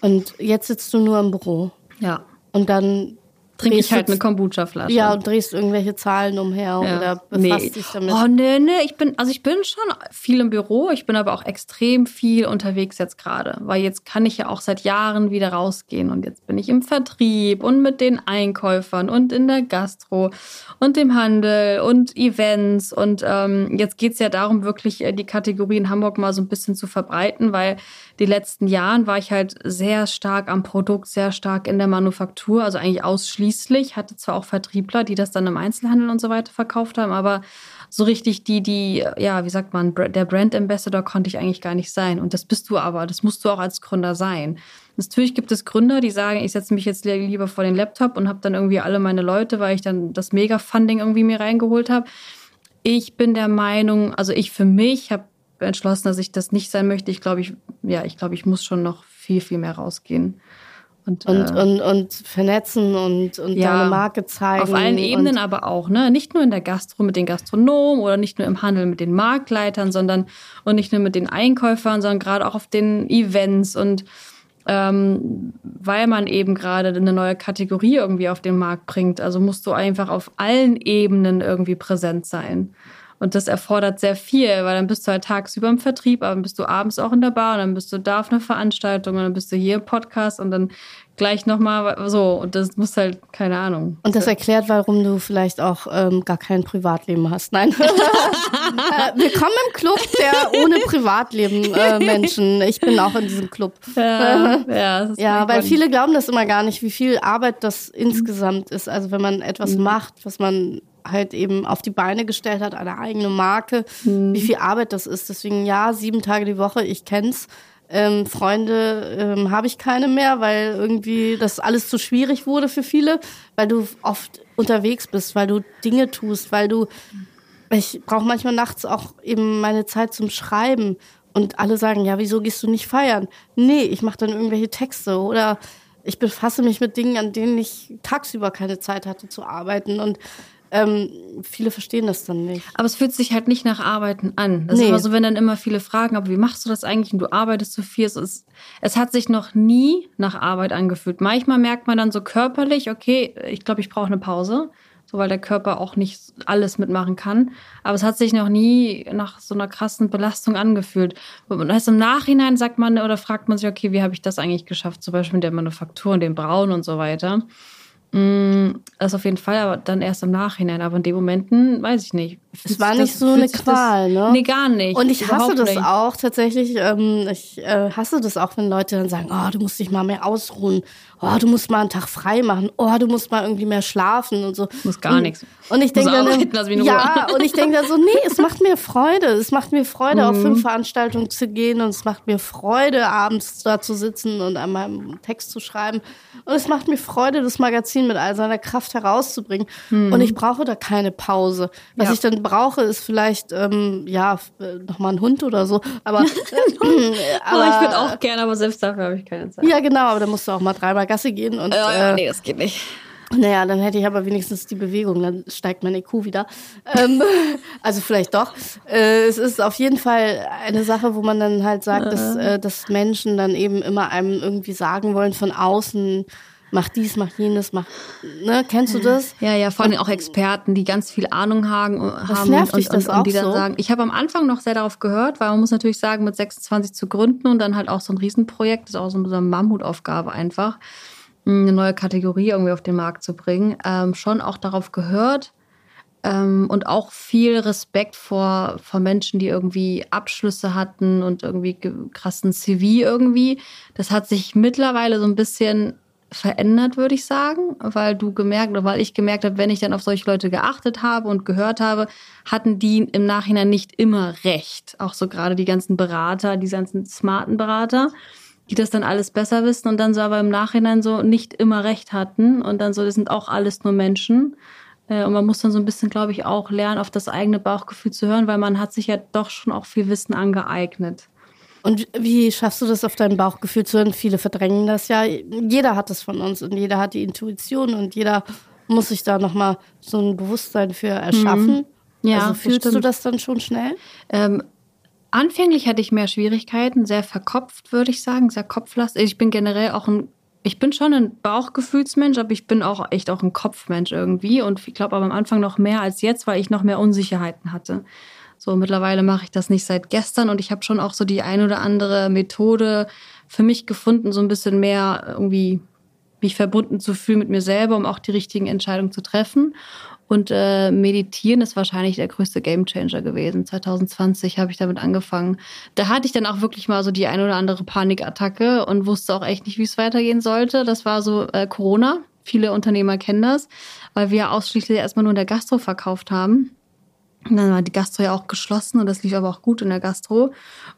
Und jetzt sitzt du nur im Büro? Ja. Und dann trinke ich halt eine Kombucha-Flasche. Ja, und drehst irgendwelche Zahlen umher ja. oder befasst nee. dich damit. Oh, nee, nee, ich bin, also ich bin schon viel im Büro, ich bin aber auch extrem viel unterwegs jetzt gerade, weil jetzt kann ich ja auch seit Jahren wieder rausgehen und jetzt bin ich im Vertrieb und mit den Einkäufern und in der Gastro und dem Handel und Events und ähm, jetzt geht's ja darum, wirklich äh, die Kategorie in Hamburg mal so ein bisschen zu verbreiten, weil die letzten Jahren war ich halt sehr stark am Produkt, sehr stark in der Manufaktur, also eigentlich ausschließlich. Hatte zwar auch Vertriebler, die das dann im Einzelhandel und so weiter verkauft haben, aber so richtig die, die, ja, wie sagt man, der Brand Ambassador konnte ich eigentlich gar nicht sein. Und das bist du aber, das musst du auch als Gründer sein. Natürlich gibt es Gründer, die sagen, ich setze mich jetzt lieber vor den Laptop und habe dann irgendwie alle meine Leute, weil ich dann das Mega-Funding irgendwie mir reingeholt habe. Ich bin der Meinung, also ich für mich habe entschlossen, dass ich das nicht sein möchte. Ich glaube, ich, ja, ich glaube, ich muss schon noch viel, viel mehr rausgehen. Und, und, äh, und, und, vernetzen und, und ja, deine Marke zeigen. Auf allen Ebenen aber auch, ne? Nicht nur in der Gastro mit den Gastronomen oder nicht nur im Handel mit den Marktleitern, sondern und nicht nur mit den Einkäufern, sondern gerade auch auf den Events und ähm, weil man eben gerade eine neue Kategorie irgendwie auf den Markt bringt. Also musst du einfach auf allen Ebenen irgendwie präsent sein. Und das erfordert sehr viel, weil dann bist du halt tagsüber im Vertrieb, aber dann bist du abends auch in der Bar und dann bist du da auf einer Veranstaltung und dann bist du hier im Podcast und dann gleich nochmal so. Und das muss halt, keine Ahnung. Und das erklärt, warum du vielleicht auch ähm, gar kein Privatleben hast. Nein. *laughs* Äh, willkommen im Club der ohne Privatleben äh, *laughs* Menschen. Ich bin auch in diesem Club. Ja, *laughs* ja, ja weil viele glauben das immer gar nicht, wie viel Arbeit das insgesamt ist. Also wenn man etwas mhm. macht, was man halt eben auf die Beine gestellt hat, eine eigene Marke, mhm. wie viel Arbeit das ist. Deswegen ja, sieben Tage die Woche, ich kenn's. Ähm, Freunde ähm, habe ich keine mehr, weil irgendwie das alles zu schwierig wurde für viele, weil du oft unterwegs bist, weil du Dinge tust, weil du ich brauche manchmal nachts auch eben meine Zeit zum Schreiben und alle sagen, ja, wieso gehst du nicht feiern? Nee, ich mache dann irgendwelche Texte oder ich befasse mich mit Dingen, an denen ich tagsüber keine Zeit hatte zu arbeiten und ähm, viele verstehen das dann nicht. Aber es fühlt sich halt nicht nach Arbeiten an. Das nee. ist immer so, wenn dann immer viele fragen, aber wie machst du das eigentlich und du arbeitest so viel? Es, ist, es hat sich noch nie nach Arbeit angefühlt. Manchmal merkt man dann so körperlich, okay, ich glaube, ich brauche eine Pause. So, weil der Körper auch nicht alles mitmachen kann. Aber es hat sich noch nie nach so einer krassen Belastung angefühlt. Und erst im Nachhinein sagt man oder fragt man sich, okay, wie habe ich das eigentlich geschafft? Zum Beispiel in der Manufaktur und dem Brauen und so weiter. Mm, das auf jeden Fall, aber dann erst im Nachhinein. Aber in den Momenten weiß ich nicht. Es war nicht so eine Qual, das, ne? Nee, gar nicht. Und ich hasse das nicht. auch tatsächlich. Ähm, ich äh, hasse das auch, wenn Leute dann sagen, oh, du musst dich mal mehr ausruhen. Oh, du musst mal einen Tag frei machen. Oh, du musst mal irgendwie mehr schlafen und so. Muss gar nichts. Und ich denke dann, ja, und ich denke dann so, nee, es macht mir Freude. Es macht mir Freude, mhm. auf fünf Veranstaltungen zu gehen und es macht mir Freude, abends da zu sitzen und an meinem Text zu schreiben. Und es macht mir Freude, das Magazin mit all seiner Kraft herauszubringen. Mhm. Und ich brauche da keine Pause. Was ja. ich dann brauche, ist vielleicht, ähm, ja, nochmal ein Hund oder so. Aber, *laughs* äh, aber oh, ich würde auch gerne, aber selbst dafür habe ich keine Zeit. Ja, genau, aber da musst du auch mal dreimal Gasse gehen. Und, ja, äh, nee, das geht nicht. Naja, dann hätte ich aber wenigstens die Bewegung, dann steigt mein IQ wieder. Ähm, *laughs* also vielleicht doch. Äh, es ist auf jeden Fall eine Sache, wo man dann halt sagt, dass, äh, dass Menschen dann eben immer einem irgendwie sagen wollen von außen, mach dies, mach jenes, mach, ne, kennst du das? Ja, ja, vor allem auch Experten, die ganz viel Ahnung haben, haben und, dich das und, und, und die dann so? sagen, ich habe am Anfang noch sehr darauf gehört, weil man muss natürlich sagen, mit 26 zu gründen und dann halt auch so ein Riesenprojekt, das ist auch so eine Mammutaufgabe einfach eine neue Kategorie irgendwie auf den Markt zu bringen, ähm, schon auch darauf gehört ähm, und auch viel Respekt vor, vor Menschen, die irgendwie Abschlüsse hatten und irgendwie krassen CV irgendwie. Das hat sich mittlerweile so ein bisschen verändert, würde ich sagen, weil du gemerkt oder weil ich gemerkt habe, wenn ich dann auf solche Leute geachtet habe und gehört habe, hatten die im Nachhinein nicht immer recht. Auch so gerade die ganzen Berater, die ganzen smarten Berater die das dann alles besser wissen und dann so aber im Nachhinein so nicht immer recht hatten und dann so, das sind auch alles nur Menschen. Äh, und man muss dann so ein bisschen, glaube ich, auch lernen, auf das eigene Bauchgefühl zu hören, weil man hat sich ja doch schon auch viel Wissen angeeignet. Und wie schaffst du das auf dein Bauchgefühl zu hören? Viele verdrängen das ja. Jeder hat das von uns und jeder hat die Intuition und jeder muss sich da nochmal so ein Bewusstsein für erschaffen. Mhm. Ja, also fühlst du das dann schon schnell? Ähm, Anfänglich hatte ich mehr Schwierigkeiten, sehr verkopft, würde ich sagen, sehr kopflastig. Ich bin generell auch ein ich bin schon ein Bauchgefühlsmensch, aber ich bin auch echt auch ein Kopfmensch irgendwie. Und ich glaube aber am Anfang noch mehr als jetzt, weil ich noch mehr Unsicherheiten hatte. So, mittlerweile mache ich das nicht seit gestern und ich habe schon auch so die ein oder andere Methode für mich gefunden, so ein bisschen mehr irgendwie mich verbunden zu fühlen mit mir selber, um auch die richtigen Entscheidungen zu treffen. Und äh, meditieren ist wahrscheinlich der größte Gamechanger gewesen. 2020 habe ich damit angefangen. Da hatte ich dann auch wirklich mal so die ein oder andere Panikattacke und wusste auch echt nicht, wie es weitergehen sollte. Das war so äh, Corona. Viele Unternehmer kennen das, weil wir ausschließlich erstmal nur in der Gastro verkauft haben. Und dann war die Gastro ja auch geschlossen und das lief aber auch gut in der Gastro.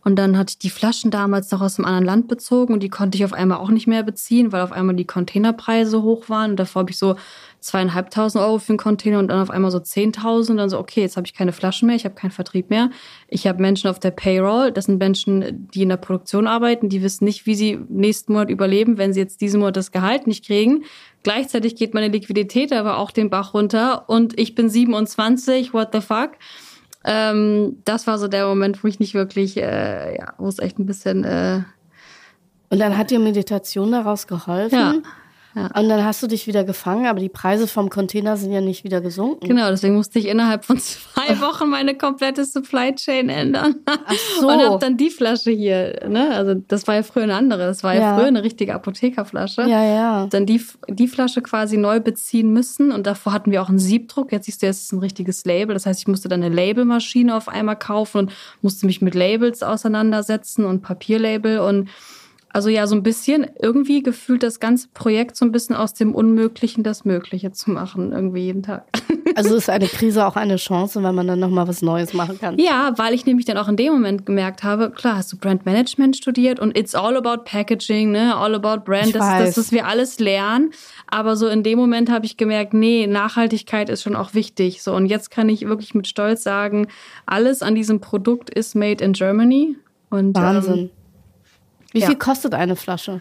Und dann hatte ich die Flaschen damals noch aus einem anderen Land bezogen und die konnte ich auf einmal auch nicht mehr beziehen, weil auf einmal die Containerpreise hoch waren. Und davor habe ich so zweieinhalbtausend Euro für einen Container und dann auf einmal so zehntausend. Und dann so, okay, jetzt habe ich keine Flaschen mehr, ich habe keinen Vertrieb mehr. Ich habe Menschen auf der Payroll. Das sind Menschen, die in der Produktion arbeiten, die wissen nicht, wie sie nächsten Monat überleben, wenn sie jetzt diesen Monat das Gehalt nicht kriegen. Gleichzeitig geht meine Liquidität aber auch den Bach runter und ich bin 27, what the fuck? Ähm, das war so der Moment, wo ich nicht wirklich, äh, ja, wo es echt ein bisschen. Äh und dann hat dir Meditation daraus geholfen? Ja. Ja. Und dann hast du dich wieder gefangen, aber die Preise vom Container sind ja nicht wieder gesunken. Genau, deswegen musste ich innerhalb von *laughs* zwei Wochen meine komplette Supply Chain ändern. Ach *laughs* so. Und hab dann die Flasche hier, ne? Also das war ja früher eine andere, das war ja, ja früher eine richtige Apothekerflasche. Ja, ja. Dann die, die Flasche quasi neu beziehen müssen und davor hatten wir auch einen Siebdruck. Jetzt siehst du, es ist ein richtiges Label. Das heißt, ich musste dann eine Labelmaschine auf einmal kaufen und musste mich mit Labels auseinandersetzen und Papierlabel und also ja, so ein bisschen irgendwie gefühlt das ganze Projekt so ein bisschen aus dem Unmöglichen das Mögliche zu machen, irgendwie jeden Tag. *laughs* Also ist eine Krise auch eine Chance, weil man dann nochmal was Neues machen kann. Ja, weil ich nämlich dann auch in dem Moment gemerkt habe, klar, hast du Brand Management studiert und it's all about Packaging, ne, all about Brand, das ist das, was wir alles lernen. Aber so in dem Moment habe ich gemerkt, nee, Nachhaltigkeit ist schon auch wichtig. So und jetzt kann ich wirklich mit Stolz sagen, alles an diesem Produkt ist made in Germany. Und, Wahnsinn. Ähm, wie ja. viel kostet eine Flasche?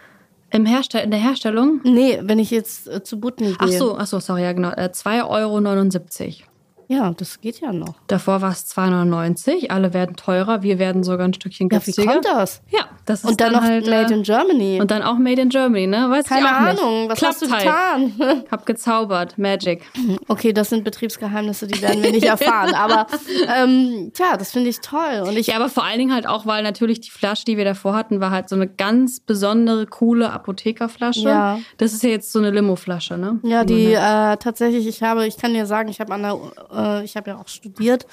Im Herstell in der Herstellung? Nee, wenn ich jetzt äh, zu Butni gehe. Ach so, ach so, sorry, ja genau. Äh, 2,79 Euro. Ja, das geht ja noch. Davor war es 2,99. Alle werden teurer. Wir werden sogar ein Stückchen günstiger. Ja, wie kommt das? Ja, das ist Und dann, dann noch halt, Made in Germany. Und dann auch Made in Germany, ne? Weiß Keine Ahnung. Was Klappt hast du halt. getan? *laughs* Hab gezaubert. Magic. *laughs* Okay, das sind Betriebsgeheimnisse, die werden wir nicht *laughs* erfahren. aber ähm, tja, das finde ich toll. Und ich ja, aber vor allen Dingen halt auch, weil natürlich die Flasche, die wir davor hatten, war halt so eine ganz besondere, coole Apothekerflasche. Ja. Das ist ja jetzt so eine Limo-Flasche, ne? Ja, die äh, tatsächlich, ich habe, ich kann dir sagen, ich habe an der, äh, ich habe ja auch studiert,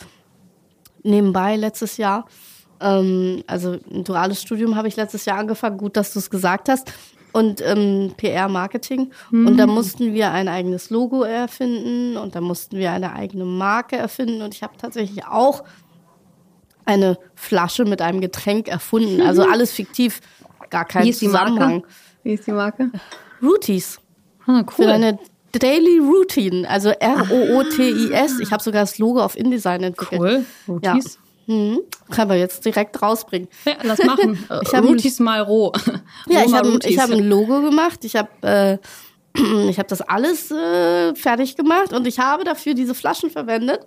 nebenbei letztes Jahr. Ähm, also ein duales Studium habe ich letztes Jahr angefangen. Gut, dass du es gesagt hast. Und ähm, PR-Marketing. Mhm. Und da mussten wir ein eigenes Logo erfinden und da mussten wir eine eigene Marke erfinden. Und ich habe tatsächlich auch eine Flasche mit einem Getränk erfunden. Also *laughs* alles fiktiv, gar kein Wie Zusammenhang. Marke? Wie ist die Marke? Rooties. Ah, Für eine Daily Routine, also R-O-O-T-I-S. Ich habe sogar das Logo auf InDesign entwickelt. Cool. Ja. Rotis. Mhm. Können wir jetzt direkt rausbringen. Ja, lass machen. *laughs* Ich hab- Rotis mal roh. *laughs* Ja, ich habe ich hab ein Logo gemacht. Ich habe äh, *clears throat* ich hab das alles äh, fertig gemacht und ich habe dafür diese Flaschen verwendet.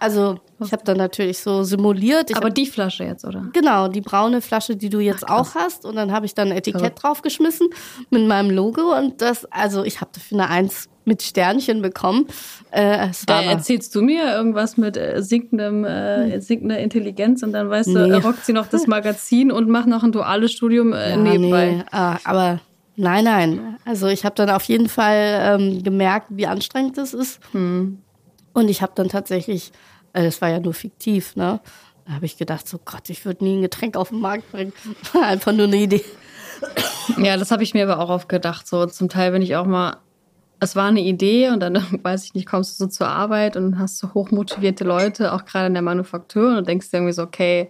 Also ich habe dann natürlich so simuliert. Ich Aber hab, die Flasche jetzt, oder? genau, die braune Flasche, die du jetzt auch hast. Und dann habe ich dann ein Etikett Verrückt. draufgeschmissen mit meinem Logo. Und das, also ich habe dafür eine Eins mit Sternchen bekommen. Äh, Da erzählst du mir irgendwas mit äh, sinkendem, äh, sinkender Intelligenz und dann weißt du, Hm. Nee. äh, rockt sie noch das Magazin und macht noch ein duales Studium äh, Ja, nebenbei. Nee, ah, aber nein, nein. Also ich habe dann auf jeden Fall ähm, gemerkt, wie anstrengend das ist. Hm. Und ich habe dann tatsächlich, äh, das war ja nur fiktiv, ne? Da habe ich gedacht, so Gott, ich würde nie ein Getränk auf den Markt bringen. War *laughs* Einfach nur eine Idee. Ja, das habe ich mir aber auch oft gedacht. So zum Teil bin ich auch mal, es war eine Idee und dann *laughs* weiß ich nicht, kommst du so zur Arbeit und hast so hochmotivierte Leute, auch gerade in der Manufaktur und denkst dir irgendwie so, okay, it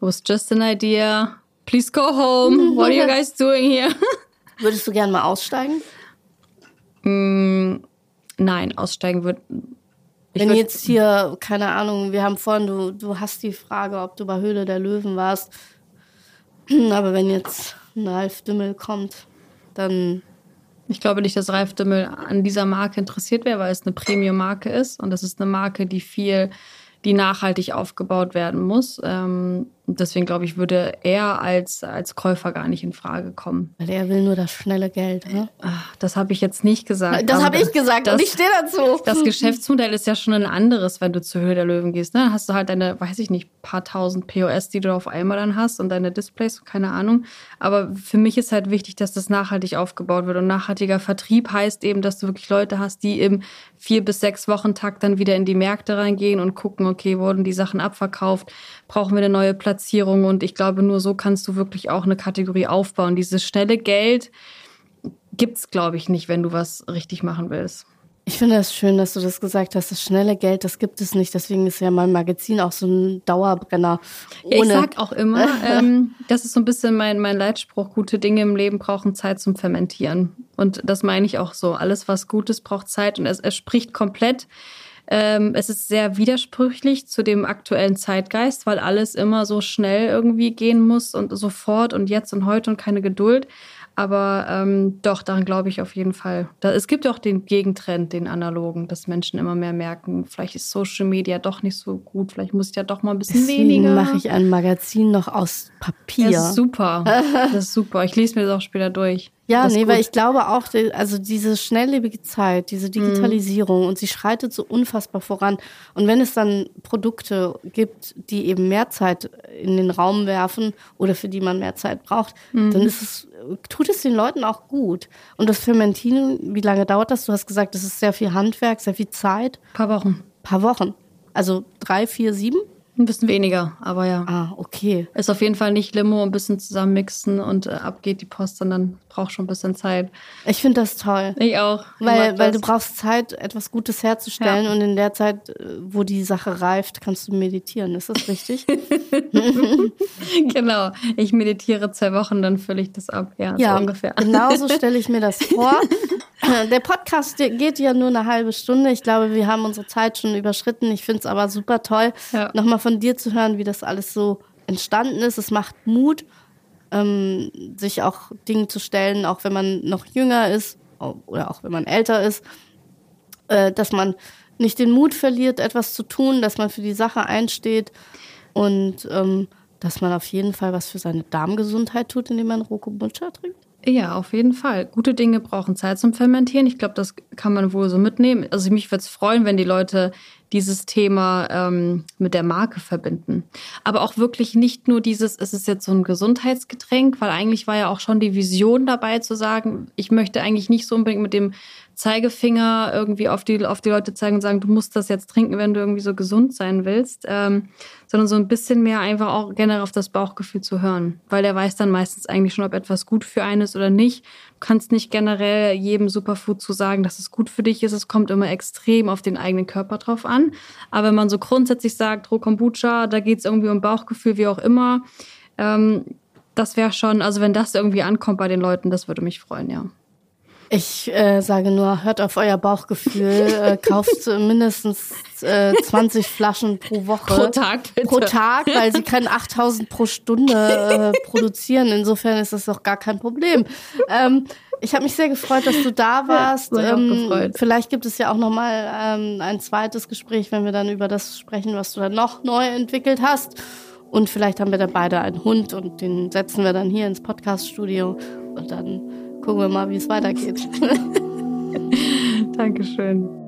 was just an idea. Please go home. *laughs* What are you guys doing here? *laughs* Würdest du gerne mal aussteigen? Nein, aussteigen. Ich Wenn würd- jetzt hier, keine Ahnung, wir haben vorhin, du, du hast die Frage, ob du bei Höhle der Löwen warst. *clears throat* Aber wenn jetzt ein Ralf Dümmel kommt, dann Ich glaube nicht, dass Ralf Dümmel an dieser Marke interessiert wäre, weil es eine Premium-Marke ist und das ist eine Marke, die viel, die nachhaltig aufgebaut werden muss. Ähm, Und deswegen glaube ich, würde er als, als Käufer gar nicht in Frage kommen. Weil er will nur das schnelle Geld, ne? Ach, das habe ich jetzt nicht gesagt. Das habe ich gesagt das, und ich stehe dazu. Das Geschäftsmodell ist ja schon ein anderes, wenn du zur Höhe der Löwen gehst. Ne? Dann hast du halt deine, weiß ich nicht, paar tausend POS, die du auf einmal dann hast und deine Displays, keine Ahnung. Aber für mich ist halt wichtig, dass das nachhaltig aufgebaut wird. Und nachhaltiger Vertrieb heißt eben, dass du wirklich Leute hast, die im vier bis sechs Wochen Takt dann wieder in die Märkte reingehen und gucken, okay, wurden die Sachen abverkauft, brauchen wir eine neue Platzierung und ich glaube, nur so kannst du wirklich auch eine Kategorie aufbauen. Dieses schnelle Geld gibt's, glaube ich, nicht, wenn du was richtig machen willst. Ich finde es das schön, dass du das gesagt hast. Das schnelle Geld, das gibt es nicht. Deswegen ist ja mein Magazin auch so ein Dauerbrenner. Ja, ich sag auch immer, *laughs* ähm, das ist so ein bisschen mein, mein Leitspruch, gute Dinge im Leben brauchen Zeit zum Fermentieren. Und das meine ich auch so. Alles, was Gutes, braucht Zeit. Und es, es spricht komplett ähm, es ist sehr widersprüchlich zu dem aktuellen Zeitgeist, weil alles immer so schnell irgendwie gehen muss und sofort und jetzt und heute und keine Geduld. Aber ähm, doch, daran glaube ich auf jeden Fall. Da, es gibt auch den Gegentrend, den analogen, dass Menschen immer mehr merken, vielleicht ist Social Media doch nicht so gut, vielleicht muss ich ja doch mal ein bisschen Deswegen weniger. mache ich ein Magazin noch aus Papier. Das ist super. *laughs* Das ist super. Ich lese mir das auch später durch. Ja, nee, weil ich glaube auch, also diese schnelllebige Zeit, diese Digitalisierung mhm. und sie schreitet so unfassbar voran. Und wenn es dann Produkte gibt, die eben mehr Zeit in den Raum werfen oder für die man mehr Zeit braucht, mhm. dann ist es, tut es den Leuten auch gut. Und das Fermentieren, wie lange dauert das? Du hast gesagt, das ist sehr viel Handwerk, sehr viel Zeit. Paar Wochen. Paar Wochen. Also drei, vier, sieben? Ein bisschen weniger, aber ja. Ah, okay. Ist auf jeden Fall nicht Limo, ein bisschen zusammenmixen und äh, ab geht die Post, sondern braucht schon ein bisschen Zeit. Ich finde das toll. Ich auch. Ich weil, weil du brauchst Zeit, etwas Gutes herzustellen ja. und in der Zeit, äh, wo die Sache reift, kannst du meditieren. Ist das richtig? *laughs* genau. Ich meditiere zwei Wochen, dann fülle ich das ab. Ja, ja so ungefähr. Genau so *laughs* stelle ich mir das vor. *laughs* Der Podcast geht ja nur eine halbe Stunde. Ich glaube, wir haben unsere Zeit schon überschritten. Ich finde es aber super toll, ja. nochmal von dir zu hören, wie das alles so entstanden ist. Es macht Mut, ähm, sich auch Dinge zu stellen, auch wenn man noch jünger ist oder auch wenn man älter ist, äh, dass man nicht den Mut verliert, etwas zu tun, dass man für die Sache einsteht und ähm, dass man auf jeden Fall was für seine Darmgesundheit tut, indem man Rokombucha trinkt. Ja, auf jeden Fall. Gute Dinge brauchen Zeit zum Fermentieren. Ich glaube, das kann man wohl so mitnehmen. Also mich würde es freuen, wenn die Leute dieses Thema ähm, mit der Marke verbinden. Aber auch wirklich nicht nur dieses, es ist jetzt so ein Gesundheitsgetränk, weil eigentlich war ja auch schon die Vision dabei zu sagen, ich möchte eigentlich nicht so unbedingt mit dem Zeigefinger irgendwie auf die, auf die Leute zeigen und sagen, du musst das jetzt trinken, wenn du irgendwie so gesund sein willst, ähm, sondern so ein bisschen mehr einfach auch generell auf das Bauchgefühl zu hören, weil der weiß dann meistens eigentlich schon, ob etwas gut für einen ist oder nicht. Du kannst nicht generell jedem Superfood zu sagen, dass es gut für dich ist. Es kommt immer extrem auf den eigenen Körper drauf an. Aber wenn man so grundsätzlich sagt, Roh Kombucha, da geht es irgendwie um Bauchgefühl, wie auch immer, ähm, das wäre schon, also wenn das irgendwie ankommt bei den Leuten, das würde mich freuen, ja. Ich äh, sage nur, hört auf euer Bauchgefühl, äh, *laughs* kauft mindestens äh, 20 Flaschen pro Woche. Pro Tag, bitte. Pro Tag, weil sie können 8000 pro Stunde äh, produzieren. Insofern ist das doch gar kein Problem. Ähm, ich habe mich sehr gefreut, dass du da warst. Ja, ähm, vielleicht gibt es ja auch noch mal ähm, ein zweites Gespräch, wenn wir dann über das sprechen, was du dann noch neu entwickelt hast. Und vielleicht haben wir da beide einen Hund und den setzen wir dann hier ins Podcaststudio und dann gucken wir mal, wie es weitergeht. *laughs* Dankeschön.